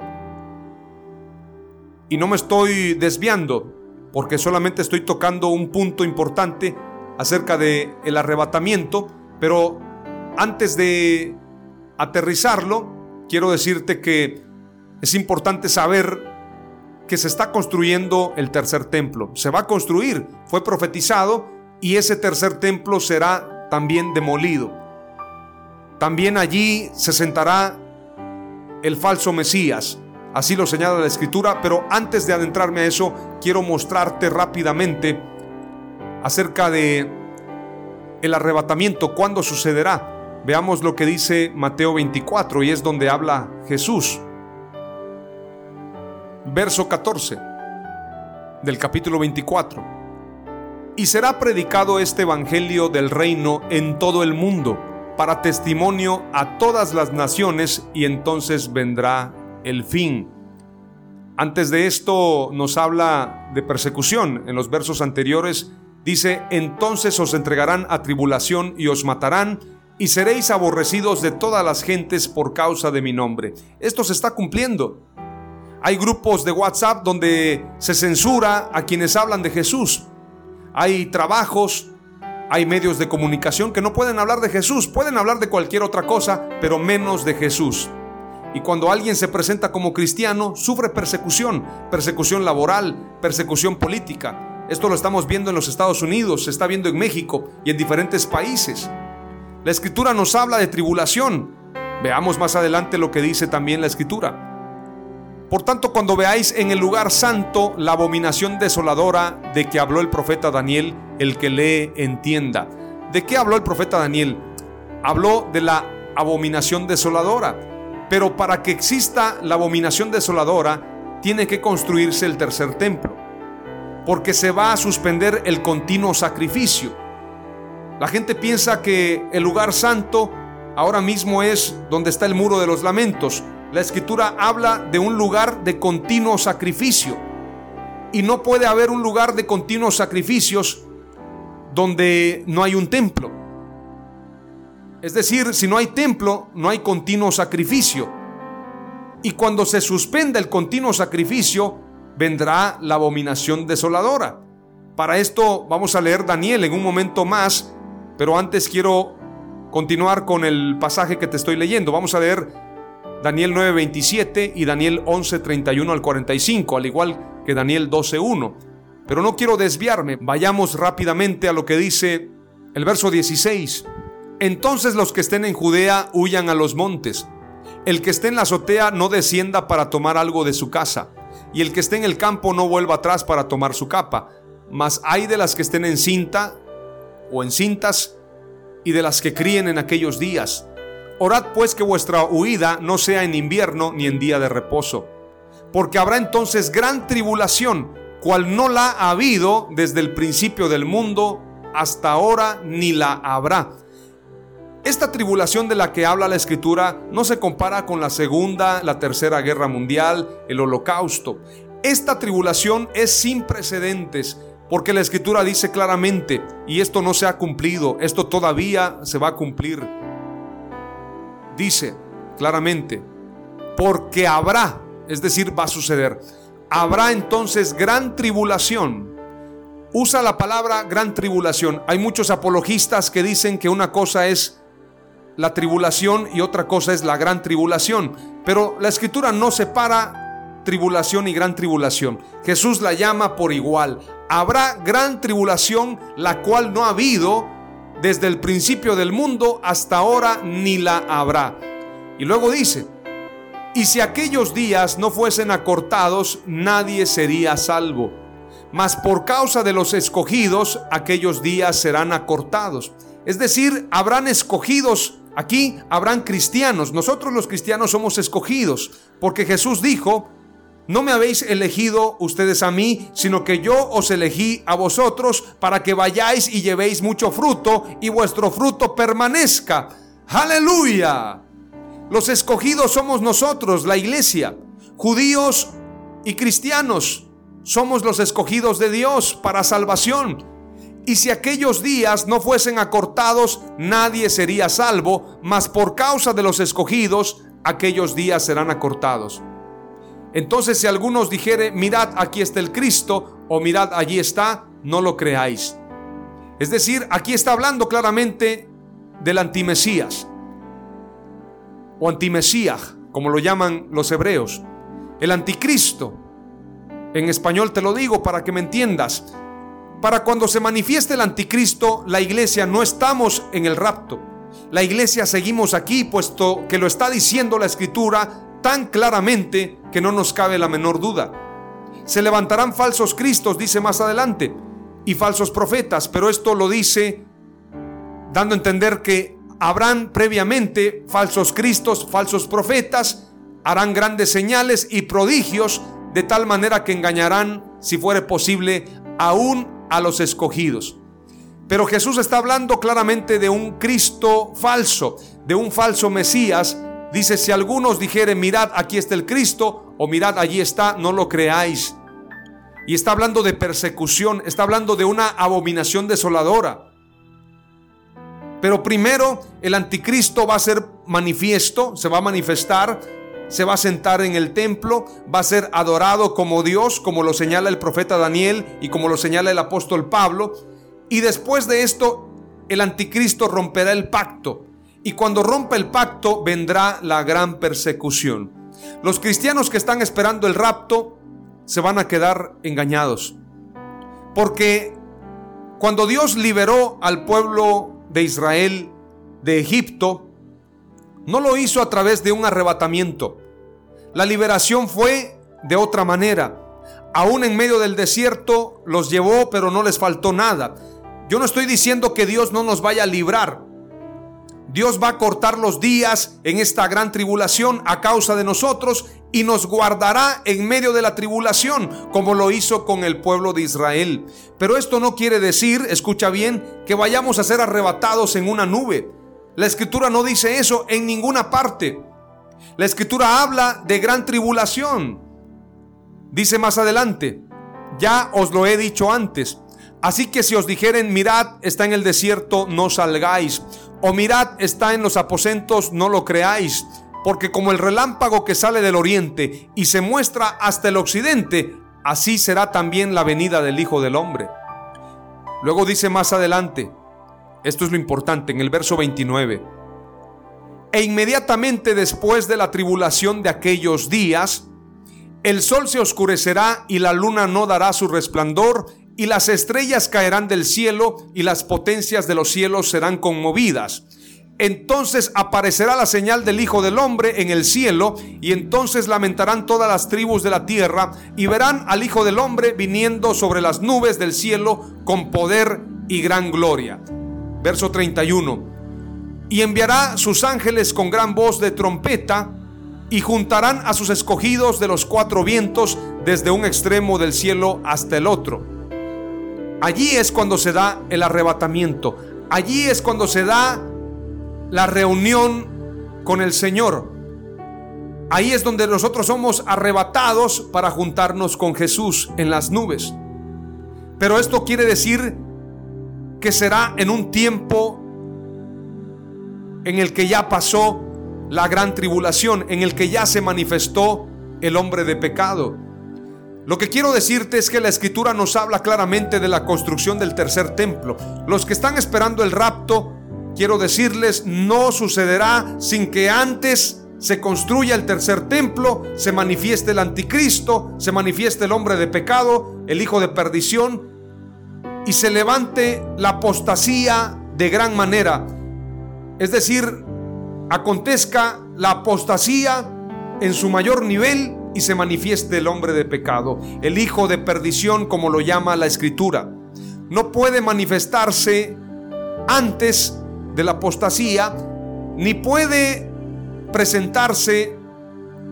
Y no me estoy desviando porque solamente estoy tocando un punto importante acerca de el arrebatamiento, pero antes de aterrizarlo, quiero decirte que es importante saber que se está construyendo el tercer templo. Se va a construir, fue profetizado y ese tercer templo será también demolido. También allí se sentará el falso Mesías. Así lo señala la escritura, pero antes de adentrarme a eso, quiero mostrarte rápidamente acerca de el arrebatamiento, cuándo sucederá. Veamos lo que dice Mateo 24 y es donde habla Jesús. Verso 14 del capítulo 24. Y será predicado este Evangelio del reino en todo el mundo para testimonio a todas las naciones y entonces vendrá el fin. Antes de esto nos habla de persecución. En los versos anteriores dice, entonces os entregarán a tribulación y os matarán y seréis aborrecidos de todas las gentes por causa de mi nombre. Esto se está cumpliendo. Hay grupos de WhatsApp donde se censura a quienes hablan de Jesús. Hay trabajos, hay medios de comunicación que no pueden hablar de Jesús, pueden hablar de cualquier otra cosa, pero menos de Jesús. Y cuando alguien se presenta como cristiano, sufre persecución, persecución laboral, persecución política. Esto lo estamos viendo en los Estados Unidos, se está viendo en México y en diferentes países. La escritura nos habla de tribulación. Veamos más adelante lo que dice también la escritura. Por tanto, cuando veáis en el lugar santo la abominación desoladora de que habló el profeta Daniel, el que lee entienda. ¿De qué habló el profeta Daniel? Habló de la abominación desoladora. Pero para que exista la abominación desoladora, tiene que construirse el tercer templo. Porque se va a suspender el continuo sacrificio. La gente piensa que el lugar santo ahora mismo es donde está el muro de los lamentos la escritura habla de un lugar de continuo sacrificio. Y no puede haber un lugar de continuos sacrificios donde no hay un templo. Es decir, si no hay templo, no hay continuo sacrificio. Y cuando se suspenda el continuo sacrificio, vendrá la abominación desoladora. Para esto vamos a leer Daniel en un momento más, pero antes quiero continuar con el pasaje que te estoy leyendo. Vamos a leer Daniel 9:27 y Daniel 11:31 al 45, al igual que Daniel 12:1. Pero no quiero desviarme, vayamos rápidamente a lo que dice el verso 16. Entonces los que estén en Judea huyan a los montes. El que esté en la azotea no descienda para tomar algo de su casa, y el que esté en el campo no vuelva atrás para tomar su capa. Mas hay de las que estén en cinta o en cintas y de las que críen en aquellos días Orad pues que vuestra huida no sea en invierno ni en día de reposo, porque habrá entonces gran tribulación, cual no la ha habido desde el principio del mundo hasta ahora ni la habrá. Esta tribulación de la que habla la escritura no se compara con la segunda, la tercera guerra mundial, el holocausto. Esta tribulación es sin precedentes, porque la escritura dice claramente, y esto no se ha cumplido, esto todavía se va a cumplir dice claramente, porque habrá, es decir, va a suceder, habrá entonces gran tribulación. Usa la palabra gran tribulación. Hay muchos apologistas que dicen que una cosa es la tribulación y otra cosa es la gran tribulación. Pero la escritura no separa tribulación y gran tribulación. Jesús la llama por igual. Habrá gran tribulación, la cual no ha habido desde el principio del mundo hasta ahora ni la habrá. Y luego dice, y si aquellos días no fuesen acortados, nadie sería salvo. Mas por causa de los escogidos, aquellos días serán acortados. Es decir, habrán escogidos, aquí habrán cristianos. Nosotros los cristianos somos escogidos, porque Jesús dijo, no me habéis elegido ustedes a mí, sino que yo os elegí a vosotros para que vayáis y llevéis mucho fruto y vuestro fruto permanezca. Aleluya. Los escogidos somos nosotros, la iglesia, judíos y cristianos. Somos los escogidos de Dios para salvación. Y si aquellos días no fuesen acortados, nadie sería salvo, mas por causa de los escogidos, aquellos días serán acortados. Entonces si algunos dijere, mirad, aquí está el Cristo, o mirad, allí está, no lo creáis. Es decir, aquí está hablando claramente del antimesías, o antimesías, como lo llaman los hebreos. El anticristo, en español te lo digo para que me entiendas, para cuando se manifieste el anticristo, la iglesia no estamos en el rapto. La iglesia seguimos aquí, puesto que lo está diciendo la escritura tan claramente que no nos cabe la menor duda. Se levantarán falsos cristos, dice más adelante, y falsos profetas, pero esto lo dice dando a entender que habrán previamente falsos cristos, falsos profetas, harán grandes señales y prodigios de tal manera que engañarán, si fuere posible, aún a los escogidos. Pero Jesús está hablando claramente de un Cristo falso, de un falso Mesías, Dice, si algunos dijeren, mirad, aquí está el Cristo, o mirad, allí está, no lo creáis. Y está hablando de persecución, está hablando de una abominación desoladora. Pero primero el anticristo va a ser manifiesto, se va a manifestar, se va a sentar en el templo, va a ser adorado como Dios, como lo señala el profeta Daniel y como lo señala el apóstol Pablo. Y después de esto, el anticristo romperá el pacto y cuando rompa el pacto vendrá la gran persecución. Los cristianos que están esperando el rapto se van a quedar engañados. Porque cuando Dios liberó al pueblo de Israel de Egipto, no lo hizo a través de un arrebatamiento. La liberación fue de otra manera. Aún en medio del desierto los llevó, pero no les faltó nada. Yo no estoy diciendo que Dios no nos vaya a librar. Dios va a cortar los días en esta gran tribulación a causa de nosotros y nos guardará en medio de la tribulación, como lo hizo con el pueblo de Israel. Pero esto no quiere decir, escucha bien, que vayamos a ser arrebatados en una nube. La escritura no dice eso en ninguna parte. La escritura habla de gran tribulación. Dice más adelante, ya os lo he dicho antes. Así que si os dijeren, mirad, está en el desierto, no salgáis. O mirad, está en los aposentos, no lo creáis. Porque como el relámpago que sale del oriente y se muestra hasta el occidente, así será también la venida del Hijo del Hombre. Luego dice más adelante, esto es lo importante, en el verso 29. E inmediatamente después de la tribulación de aquellos días, el sol se oscurecerá y la luna no dará su resplandor y las estrellas caerán del cielo y las potencias de los cielos serán conmovidas. Entonces aparecerá la señal del Hijo del Hombre en el cielo y entonces lamentarán todas las tribus de la tierra y verán al Hijo del Hombre viniendo sobre las nubes del cielo con poder y gran gloria. Verso 31. Y enviará sus ángeles con gran voz de trompeta y juntarán a sus escogidos de los cuatro vientos desde un extremo del cielo hasta el otro Allí es cuando se da el arrebatamiento. Allí es cuando se da la reunión con el Señor. Ahí es donde nosotros somos arrebatados para juntarnos con Jesús en las nubes. Pero esto quiere decir que será en un tiempo en el que ya pasó la gran tribulación, en el que ya se manifestó el hombre de pecado. Lo que quiero decirte es que la escritura nos habla claramente de la construcción del tercer templo. Los que están esperando el rapto, quiero decirles, no sucederá sin que antes se construya el tercer templo, se manifieste el anticristo, se manifieste el hombre de pecado, el hijo de perdición, y se levante la apostasía de gran manera. Es decir, acontezca la apostasía en su mayor nivel y se manifieste el hombre de pecado, el hijo de perdición como lo llama la escritura. No puede manifestarse antes de la apostasía, ni puede presentarse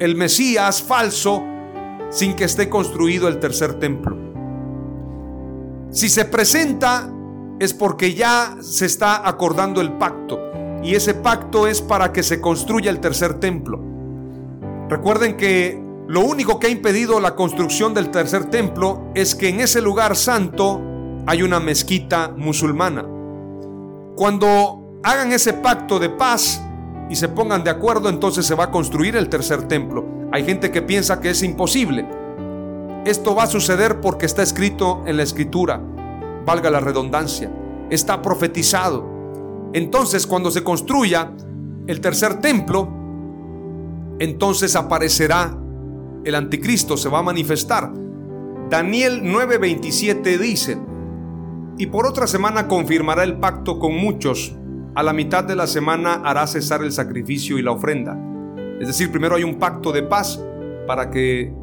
el Mesías falso sin que esté construido el tercer templo. Si se presenta es porque ya se está acordando el pacto y ese pacto es para que se construya el tercer templo. Recuerden que lo único que ha impedido la construcción del tercer templo es que en ese lugar santo hay una mezquita musulmana. Cuando hagan ese pacto de paz y se pongan de acuerdo, entonces se va a construir el tercer templo. Hay gente que piensa que es imposible. Esto va a suceder porque está escrito en la escritura, valga la redundancia, está profetizado. Entonces cuando se construya el tercer templo, entonces aparecerá el anticristo se va a manifestar. Daniel 9:27 dice, y por otra semana confirmará el pacto con muchos, a la mitad de la semana hará cesar el sacrificio y la ofrenda. Es decir, primero hay un pacto de paz para que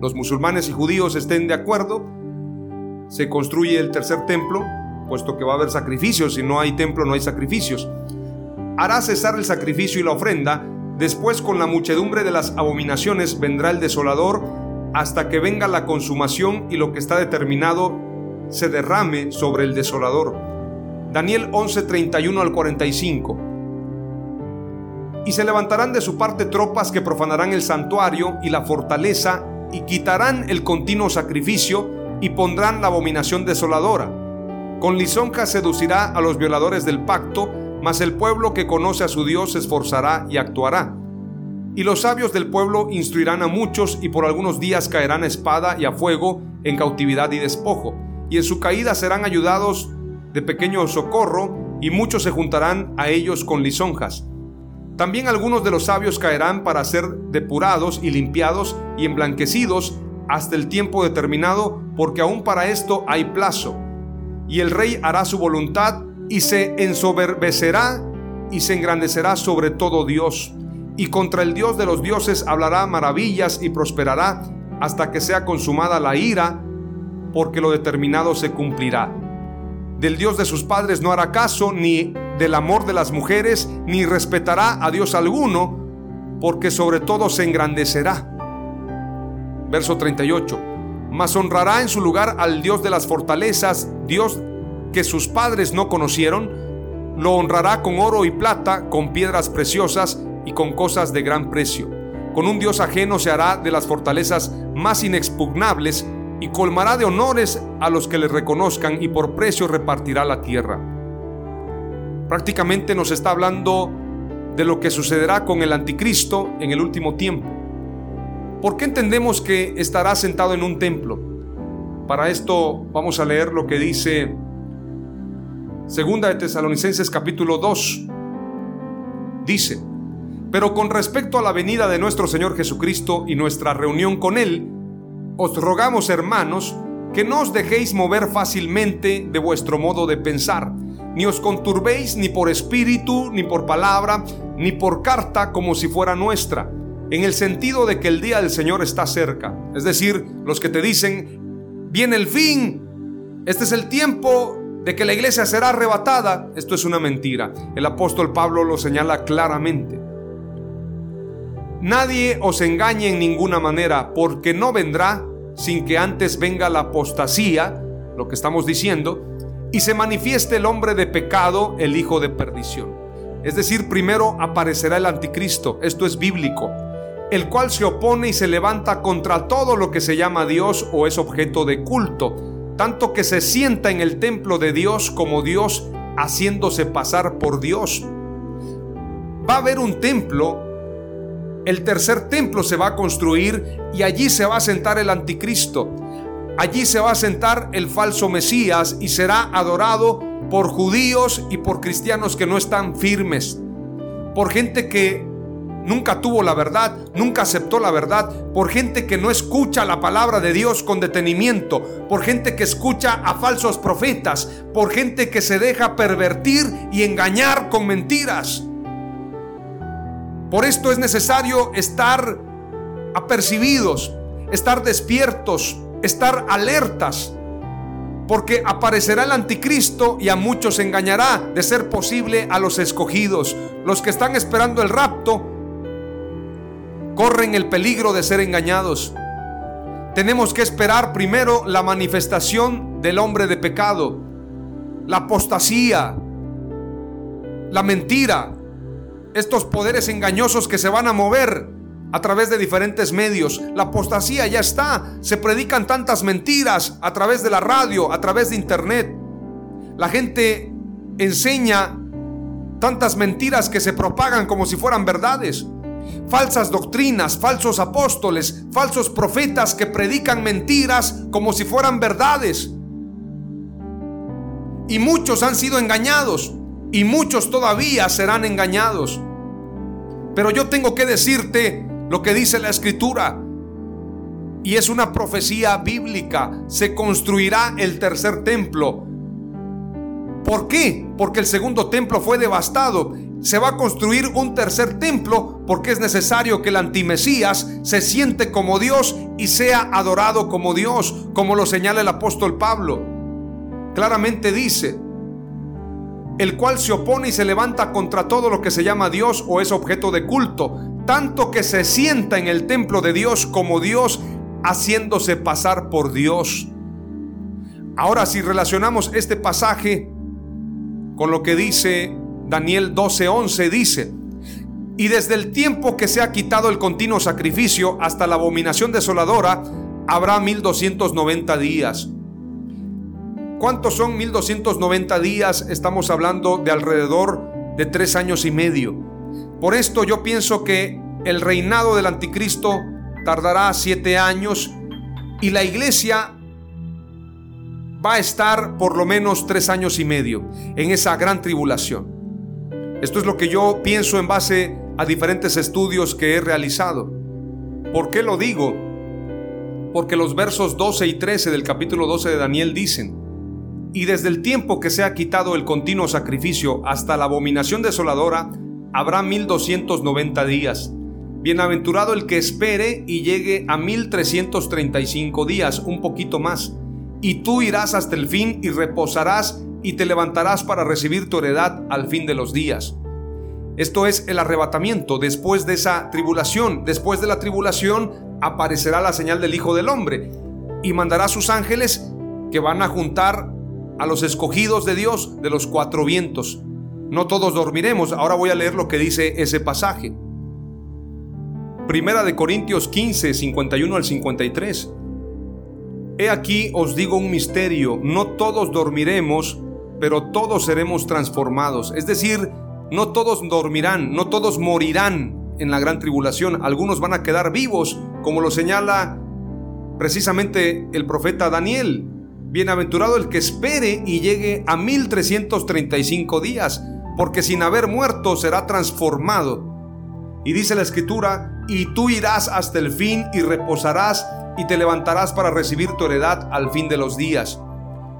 los musulmanes y judíos estén de acuerdo, se construye el tercer templo, puesto que va a haber sacrificios, si no hay templo no hay sacrificios. Hará cesar el sacrificio y la ofrenda, Después con la muchedumbre de las abominaciones vendrá el desolador hasta que venga la consumación y lo que está determinado se derrame sobre el desolador. Daniel 11:31 al 45. Y se levantarán de su parte tropas que profanarán el santuario y la fortaleza y quitarán el continuo sacrificio y pondrán la abominación desoladora. Con lisonja seducirá a los violadores del pacto mas el pueblo que conoce a su Dios se esforzará y actuará. Y los sabios del pueblo instruirán a muchos y por algunos días caerán a espada y a fuego en cautividad y despojo. Y en su caída serán ayudados de pequeño socorro y muchos se juntarán a ellos con lisonjas. También algunos de los sabios caerán para ser depurados y limpiados y emblanquecidos hasta el tiempo determinado, porque aún para esto hay plazo. Y el rey hará su voluntad y se ensoberbecerá y se engrandecerá sobre todo Dios. Y contra el Dios de los dioses hablará maravillas y prosperará hasta que sea consumada la ira, porque lo determinado se cumplirá. Del Dios de sus padres no hará caso, ni del amor de las mujeres, ni respetará a Dios alguno, porque sobre todo se engrandecerá. Verso 38. Mas honrará en su lugar al Dios de las fortalezas, Dios que sus padres no conocieron, lo honrará con oro y plata, con piedras preciosas y con cosas de gran precio. Con un Dios ajeno se hará de las fortalezas más inexpugnables y colmará de honores a los que le reconozcan y por precio repartirá la tierra. Prácticamente nos está hablando de lo que sucederá con el anticristo en el último tiempo. ¿Por qué entendemos que estará sentado en un templo? Para esto vamos a leer lo que dice Segunda de Tesalonicenses capítulo 2. Dice, pero con respecto a la venida de nuestro Señor Jesucristo y nuestra reunión con Él, os rogamos, hermanos, que no os dejéis mover fácilmente de vuestro modo de pensar, ni os conturbéis ni por espíritu, ni por palabra, ni por carta como si fuera nuestra, en el sentido de que el día del Señor está cerca. Es decir, los que te dicen, viene el fin, este es el tiempo de que la iglesia será arrebatada, esto es una mentira. El apóstol Pablo lo señala claramente. Nadie os engañe en ninguna manera, porque no vendrá sin que antes venga la apostasía, lo que estamos diciendo, y se manifieste el hombre de pecado, el hijo de perdición. Es decir, primero aparecerá el anticristo, esto es bíblico, el cual se opone y se levanta contra todo lo que se llama Dios o es objeto de culto, tanto que se sienta en el templo de Dios como Dios haciéndose pasar por Dios. Va a haber un templo el tercer templo se va a construir y allí se va a sentar el anticristo. Allí se va a sentar el falso Mesías y será adorado por judíos y por cristianos que no están firmes. Por gente que nunca tuvo la verdad, nunca aceptó la verdad, por gente que no escucha la palabra de Dios con detenimiento, por gente que escucha a falsos profetas, por gente que se deja pervertir y engañar con mentiras. Por esto es necesario estar apercibidos, estar despiertos, estar alertas, porque aparecerá el anticristo y a muchos engañará, de ser posible a los escogidos. Los que están esperando el rapto corren el peligro de ser engañados. Tenemos que esperar primero la manifestación del hombre de pecado, la apostasía, la mentira, estos poderes engañosos que se van a mover a través de diferentes medios. La apostasía ya está. Se predican tantas mentiras a través de la radio, a través de internet. La gente enseña tantas mentiras que se propagan como si fueran verdades. Falsas doctrinas, falsos apóstoles, falsos profetas que predican mentiras como si fueran verdades. Y muchos han sido engañados y muchos todavía serán engañados. Pero yo tengo que decirte lo que dice la escritura. Y es una profecía bíblica. Se construirá el tercer templo. ¿Por qué? Porque el segundo templo fue devastado. Se va a construir un tercer templo porque es necesario que el antimesías se siente como Dios y sea adorado como Dios, como lo señala el apóstol Pablo. Claramente dice, el cual se opone y se levanta contra todo lo que se llama Dios o es objeto de culto, tanto que se sienta en el templo de Dios como Dios, haciéndose pasar por Dios. Ahora, si relacionamos este pasaje con lo que dice Daniel 12:11, dice, y desde el tiempo que se ha quitado el continuo sacrificio hasta la abominación desoladora, habrá 1290 días. ¿Cuántos son 1290 días? Estamos hablando de alrededor de tres años y medio. Por esto yo pienso que el reinado del anticristo tardará siete años y la iglesia va a estar por lo menos tres años y medio en esa gran tribulación. Esto es lo que yo pienso en base a diferentes estudios que he realizado. ¿Por qué lo digo? Porque los versos 12 y 13 del capítulo 12 de Daniel dicen, Y desde el tiempo que se ha quitado el continuo sacrificio hasta la abominación desoladora, habrá 1290 días. Bienaventurado el que espere y llegue a 1335 días, un poquito más. Y tú irás hasta el fin y reposarás y te levantarás para recibir tu heredad al fin de los días. Esto es el arrebatamiento después de esa tribulación. Después de la tribulación aparecerá la señal del Hijo del Hombre y mandará a sus ángeles que van a juntar a los escogidos de Dios de los cuatro vientos. No todos dormiremos. Ahora voy a leer lo que dice ese pasaje. Primera de Corintios 15, 51 al 53. He aquí os digo un misterio, no todos dormiremos, pero todos seremos transformados. Es decir, no todos dormirán, no todos morirán en la gran tribulación. Algunos van a quedar vivos, como lo señala precisamente el profeta Daniel. Bienaventurado el que espere y llegue a 1335 días, porque sin haber muerto será transformado. Y dice la escritura, y tú irás hasta el fin y reposarás y te levantarás para recibir tu heredad al fin de los días.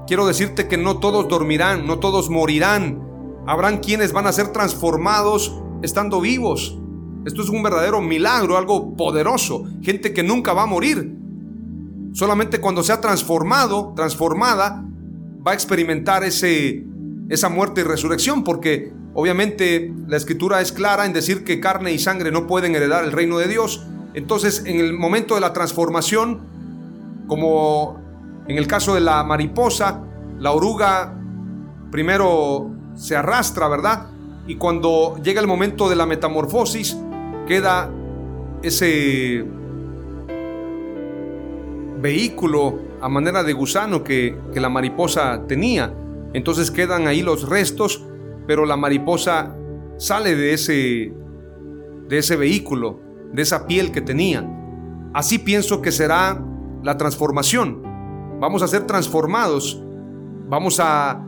Quiero decirte que no todos dormirán, no todos morirán. Habrán quienes van a ser transformados estando vivos. Esto es un verdadero milagro, algo poderoso. Gente que nunca va a morir, Solamente cuando sea transformado, transformada, va a experimentar ese, esa muerte y resurrección, porque obviamente la escritura es clara en decir que carne y sangre no pueden heredar el reino de Dios. Entonces, en el momento de la transformación, como en el caso de la mariposa, la oruga primero se arrastra, ¿verdad? Y cuando llega el momento de la metamorfosis, queda ese vehículo a manera de gusano que, la mariposa tenía. Entonces quedan ahí los restos, pero la mariposa sale de ese, de ese vehículo, de esa piel que tenía. Así pienso que será la transformación. Vamos a ser transformados, vamos a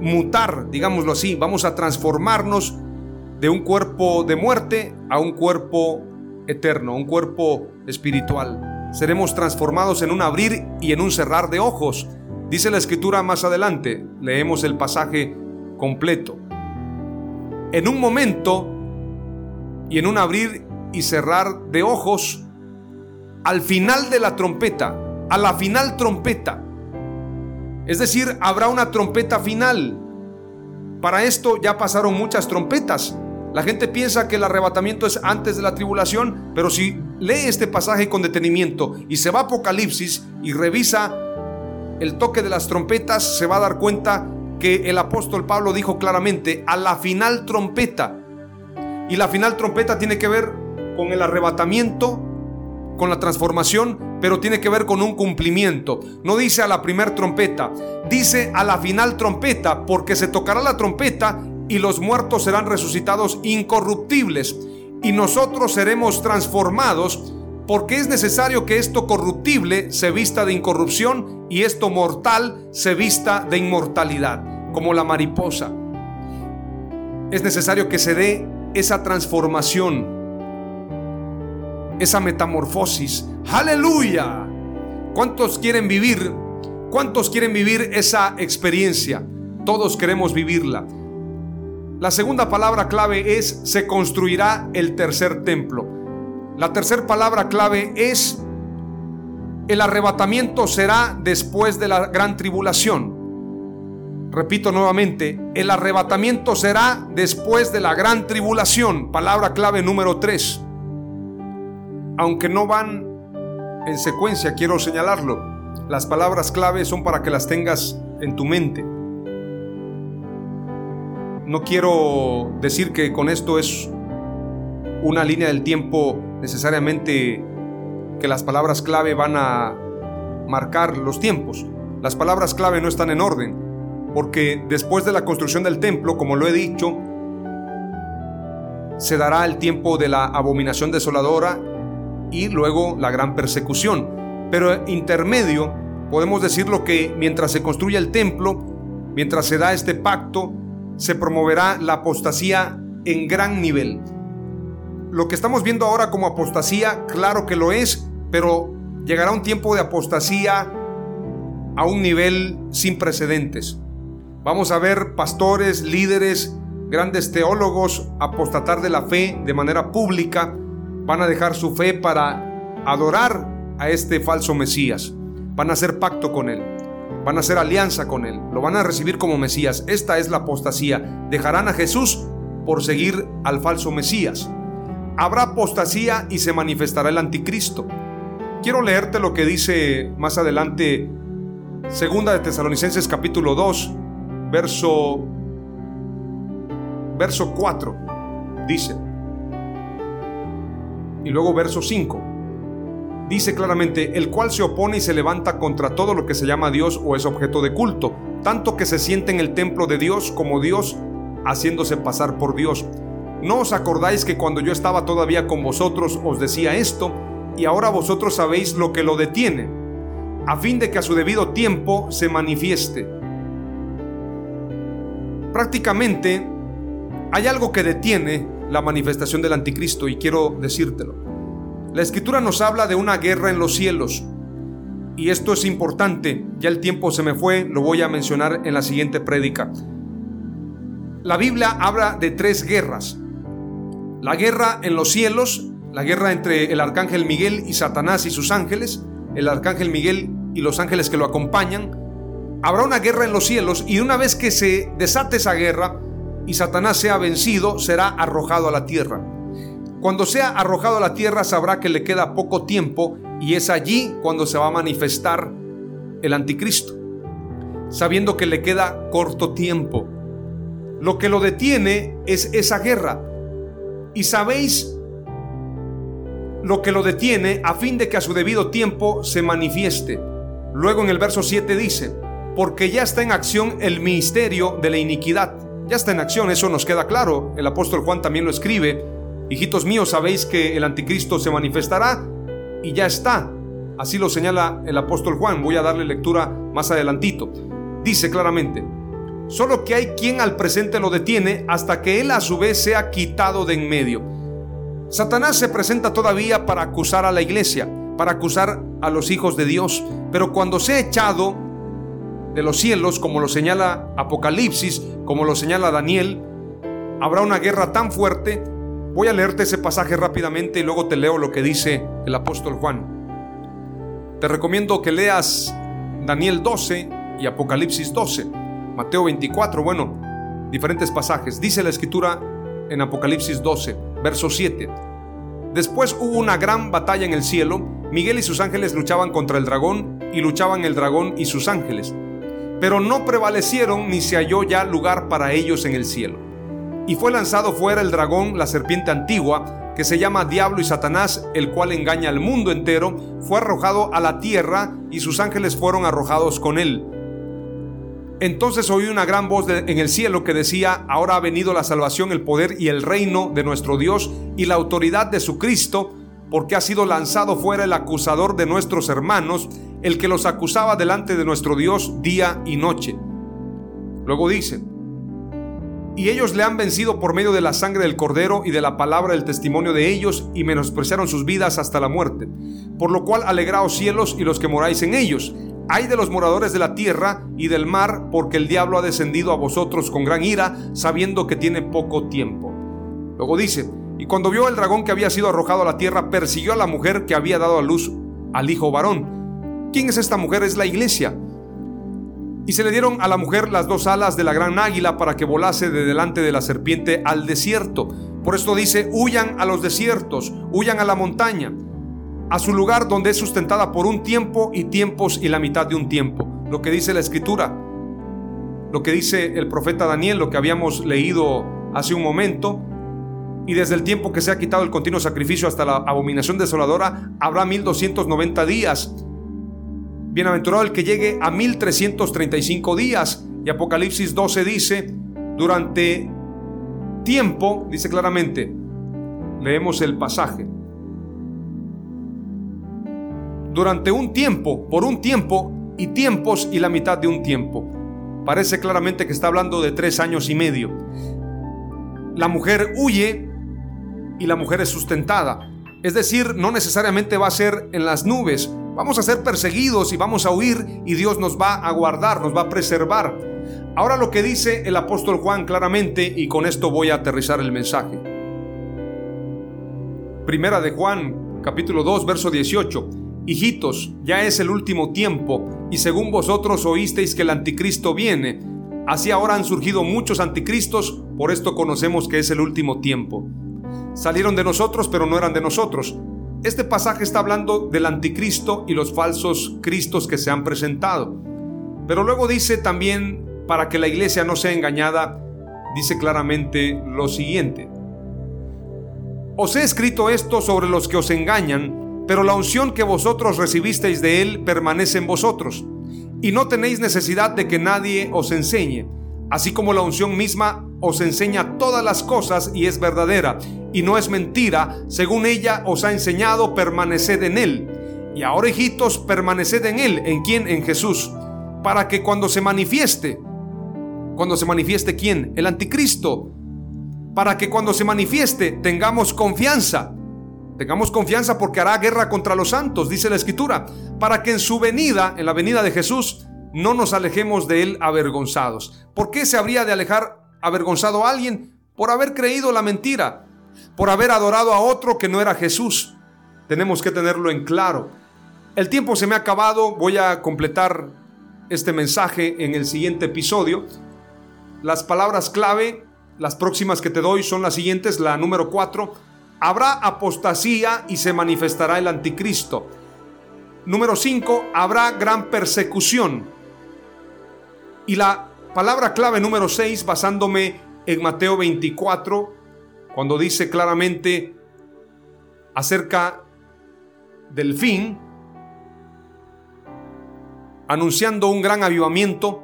mutar, digámoslo así, vamos a transformarnos de un cuerpo de muerte a un cuerpo eterno, un cuerpo espiritual seremos transformados en un abrir y en un cerrar de ojos. Dice la escritura más adelante, leemos el pasaje completo. En un momento y en un abrir y cerrar de ojos, al final de la trompeta, a la final trompeta. Es decir, habrá una trompeta final. Para esto ya pasaron muchas trompetas. La gente piensa que el arrebatamiento es antes de la tribulación, pero si lee este pasaje con detenimiento y se va a Apocalipsis y revisa el toque de las trompetas, se va a dar cuenta que el apóstol Pablo dijo claramente a la final trompeta. Y la final trompeta tiene que ver con el arrebatamiento, con la transformación, pero tiene que ver con un cumplimiento. No dice a la primer trompeta, dice a la final trompeta, porque se tocará la trompeta y los muertos serán resucitados incorruptibles y nosotros seremos transformados porque es necesario que esto corruptible se vista de incorrupción y esto mortal se vista de inmortalidad, como la mariposa. Es necesario que se dé esa transformación, esa metamorfosis. Aleluya. ¿Cuántos quieren vivir? ¿Cuántos quieren vivir esa experiencia? Todos queremos vivirla. La segunda palabra clave es se construirá el tercer templo. La tercera palabra clave es el arrebatamiento será después de la gran tribulación. Repito nuevamente, el arrebatamiento será después de la gran tribulación. Palabra clave número 3. Aunque no van en secuencia, quiero señalarlo. Las palabras clave son para que las tengas en tu mente. No quiero decir que con esto es una línea del tiempo necesariamente que las palabras clave van a marcar los tiempos. Las palabras clave no están en orden, porque después de la construcción del templo, como lo he dicho, se dará el tiempo de la abominación desoladora y luego la gran persecución. Pero intermedio, podemos decirlo que mientras se construye el templo, mientras se da este pacto, se promoverá la apostasía en gran nivel. Lo que estamos viendo ahora como apostasía, claro que lo es, pero llegará un tiempo de apostasía a un nivel sin precedentes. Vamos a ver pastores, líderes, grandes teólogos apostatar de la fe de manera pública. Van a dejar su fe para adorar a este falso Mesías. Van a hacer pacto con él. Van a hacer alianza con él. Lo van a recibir como Mesías. Esta es la apostasía. Dejarán a Jesús por seguir al falso Mesías. Habrá apostasía y se manifestará el anticristo. Quiero leerte lo que dice más adelante Segunda de Tesalonicenses capítulo 2, verso verso 4. Dice. Y luego verso 5. Dice claramente, el cual se opone y se levanta contra todo lo que se llama Dios o es objeto de culto, tanto que se siente en el templo de Dios como Dios, haciéndose pasar por Dios. ¿No os acordáis que cuando yo estaba todavía con vosotros os decía esto, y ahora vosotros sabéis lo que lo detiene? a fin de que a su debido tiempo se manifieste. Prácticamente hay algo que detiene la manifestación del anticristo y quiero decírtelo. La escritura nos habla de una guerra en los cielos. Y esto es importante, ya el tiempo se me fue, lo voy a mencionar en la siguiente prédica. La Biblia habla de tres guerras. La guerra en los cielos, la guerra entre el arcángel Miguel y Satanás y sus ángeles, el arcángel Miguel y los ángeles que lo acompañan, habrá una guerra en los cielos y una vez que se desate esa guerra y Satanás sea vencido, será arrojado a la tierra. Cuando sea arrojado a la tierra sabrá que le queda poco tiempo y es allí cuando se va a manifestar el anticristo, sabiendo que le queda corto tiempo. Lo que lo detiene es esa guerra. Y sabéis lo que lo detiene a fin de que a su debido tiempo se manifieste. Luego en el verso 7 dice, porque ya está en acción el ministerio de la iniquidad. Ya está en acción, eso nos queda claro. El apóstol Juan también lo escribe. Hijitos míos, sabéis que el anticristo se manifestará y ya está. Así lo señala el apóstol Juan. Voy a darle lectura más adelantito. Dice claramente, solo que hay quien al presente lo detiene hasta que él a su vez sea quitado de en medio. Satanás se presenta todavía para acusar a la iglesia, para acusar a los hijos de Dios, pero cuando sea echado de los cielos, como lo señala Apocalipsis, como lo señala Daniel, habrá una guerra tan fuerte. Voy a leerte ese pasaje rápidamente y luego te leo lo que dice el apóstol Juan. Te recomiendo que leas Daniel 12 y Apocalipsis 12, Mateo 24, bueno, diferentes pasajes. Dice la escritura en Apocalipsis 12, verso 7. Después hubo una gran batalla en el cielo, Miguel y sus ángeles luchaban contra el dragón y luchaban el dragón y sus ángeles, pero no prevalecieron ni se halló ya lugar para ellos en el cielo. Y fue lanzado fuera el dragón, la serpiente antigua, que se llama Diablo y Satanás, el cual engaña al mundo entero, fue arrojado a la tierra y sus ángeles fueron arrojados con él. Entonces oí una gran voz en el cielo que decía, ahora ha venido la salvación, el poder y el reino de nuestro Dios y la autoridad de su Cristo, porque ha sido lanzado fuera el acusador de nuestros hermanos, el que los acusaba delante de nuestro Dios día y noche. Luego dice, y ellos le han vencido por medio de la sangre del cordero y de la palabra del testimonio de ellos, y menospreciaron sus vidas hasta la muerte. Por lo cual alegraos cielos y los que moráis en ellos hay de los moradores de la tierra y del mar, porque el diablo ha descendido a vosotros con gran ira, sabiendo que tiene poco tiempo. Luego dice, y cuando vio el dragón que había sido arrojado a la tierra, persiguió a la mujer que había dado a luz al hijo varón. ¿Quién es esta mujer? Es la iglesia. Y se le dieron a la mujer las dos alas de la gran águila para que volase de delante de la serpiente al desierto. Por esto dice, huyan a los desiertos, huyan a la montaña a su lugar donde es sustentada por un tiempo y tiempos y la mitad de un tiempo. Lo que dice la escritura, lo que dice el profeta Daniel, lo que habíamos leído hace un momento, y desde el tiempo que se ha quitado el continuo sacrificio hasta la abominación desoladora, habrá 1290 días. Bienaventurado el que llegue a 1335 días. Y Apocalipsis 12 dice, durante tiempo, dice claramente, leemos el pasaje, durante un tiempo, por un tiempo y tiempos y la mitad de un tiempo. Parece claramente que está hablando de tres años y medio. La mujer huye y la mujer es sustentada. Es decir, no necesariamente va a ser en las nubes, Vamos a ser perseguidos y vamos a huir y Dios nos va a guardar, nos va a preservar. Ahora lo que dice el apóstol Juan claramente y con esto voy a aterrizar el mensaje. Primera de Juan, capítulo 2, verso 18. Hijitos, ya es el último tiempo, y según vosotros oísteis que el anticristo viene, así ahora han surgido muchos anticristos, por esto conocemos que es el último tiempo. Salieron de nosotros, pero no eran de nosotros. Este pasaje está hablando del anticristo y los falsos cristos que se han presentado. Pero luego dice también, para que la iglesia no sea engañada, dice claramente lo siguiente. Os he escrito esto sobre los que os engañan, pero la unción que vosotros recibisteis de él permanece en vosotros, y no tenéis necesidad de que nadie os enseñe, así como la unción misma os enseña todas las cosas y es verdadera, y no es mentira, según ella os ha enseñado, permaneced en él. Y ahora, hijitos, permaneced en él, ¿en quién? En Jesús, para que cuando se manifieste, cuando se manifieste quién? El anticristo, para que cuando se manifieste tengamos confianza. Tengamos confianza porque hará guerra contra los santos, dice la escritura, para que en su venida, en la venida de Jesús, no nos alejemos de él avergonzados. ¿Por qué se habría de alejar avergonzado a alguien? Por haber creído la mentira, por haber adorado a otro que no era Jesús. Tenemos que tenerlo en claro. El tiempo se me ha acabado, voy a completar este mensaje en el siguiente episodio. Las palabras clave, las próximas que te doy son las siguientes, la número 4, habrá apostasía y se manifestará el anticristo. Número 5, habrá gran persecución. Y la palabra clave número 6, basándome en Mateo 24, cuando dice claramente acerca del fin, anunciando un gran avivamiento,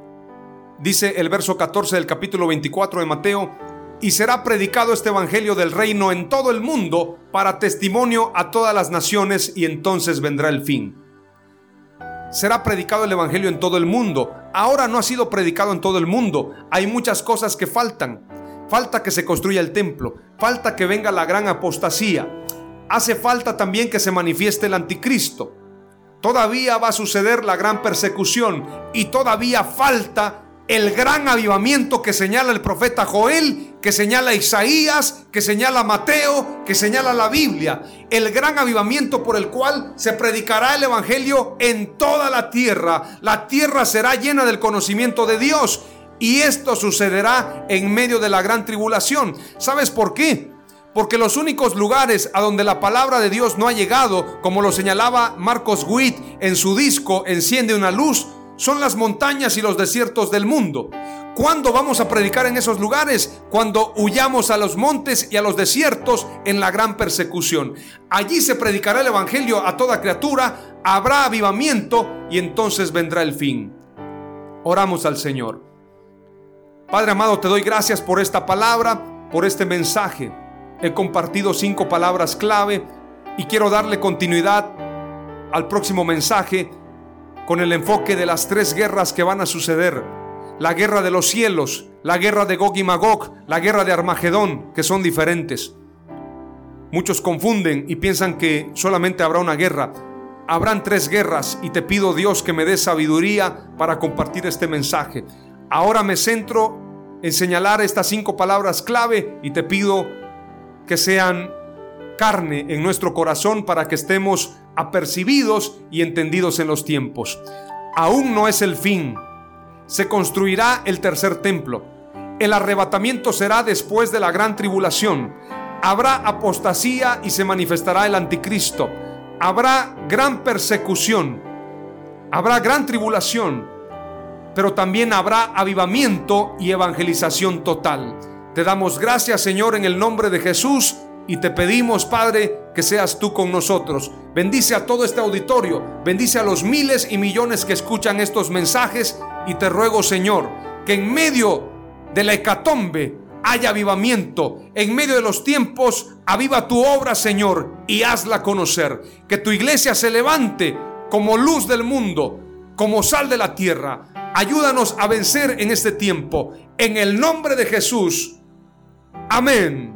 dice el verso 14 del capítulo 24 de Mateo, y será predicado este Evangelio del reino en todo el mundo para testimonio a todas las naciones y entonces vendrá el fin. Será predicado el Evangelio en todo el mundo. Ahora no ha sido predicado en todo el mundo. Hay muchas cosas que faltan. Falta que se construya el templo. Falta que venga la gran apostasía. Hace falta también que se manifieste el anticristo. Todavía va a suceder la gran persecución y todavía falta el gran avivamiento que señala el profeta Joel, que señala Isaías, que señala Mateo, que señala la Biblia. El gran avivamiento por el cual se predicará el Evangelio en toda la tierra. La tierra será llena del conocimiento de Dios y esto sucederá en medio de la gran tribulación. ¿Sabes por qué? Porque los únicos lugares a donde la palabra de Dios no ha llegado, como lo señalaba Marcos Witt en su disco Enciende una luz, son las montañas y los desiertos del mundo. ¿Cuándo vamos a predicar en esos lugares? Cuando huyamos a los montes y a los desiertos en la gran persecución. Allí se predicará el Evangelio a toda criatura, habrá avivamiento y entonces vendrá el fin. Oramos al Señor. Padre amado, te doy gracias por esta palabra, por este mensaje. He compartido cinco palabras clave y quiero darle continuidad al próximo mensaje con el enfoque de las tres guerras que van a suceder. La guerra de los cielos, la guerra de Gog y Magog, la guerra de Armagedón, que son diferentes. Muchos confunden y piensan que solamente habrá una guerra. Habrán tres guerras y te pido Dios que me dé sabiduría para compartir este mensaje. Ahora me centro en señalar estas cinco palabras clave y te pido que sean carne en nuestro corazón para que estemos apercibidos y entendidos en los tiempos. Aún no es el fin. Se construirá el tercer templo. El arrebatamiento será después de la gran tribulación. Habrá apostasía y se manifestará el anticristo. Habrá gran persecución. Habrá gran tribulación pero también habrá avivamiento y evangelización total. Te damos gracias, Señor, en el nombre de Jesús y te pedimos, Padre, que seas tú con nosotros. Bendice a todo este auditorio, bendice a los miles y millones que escuchan estos mensajes y te ruego, Señor, que en medio de la hecatombe haya avivamiento. En medio de los tiempos, aviva tu obra, Señor, y hazla conocer. Que tu iglesia se levante como luz del mundo, como sal de la tierra Ayúdanos a vencer en este tiempo. En el nombre de Jesús. Amén.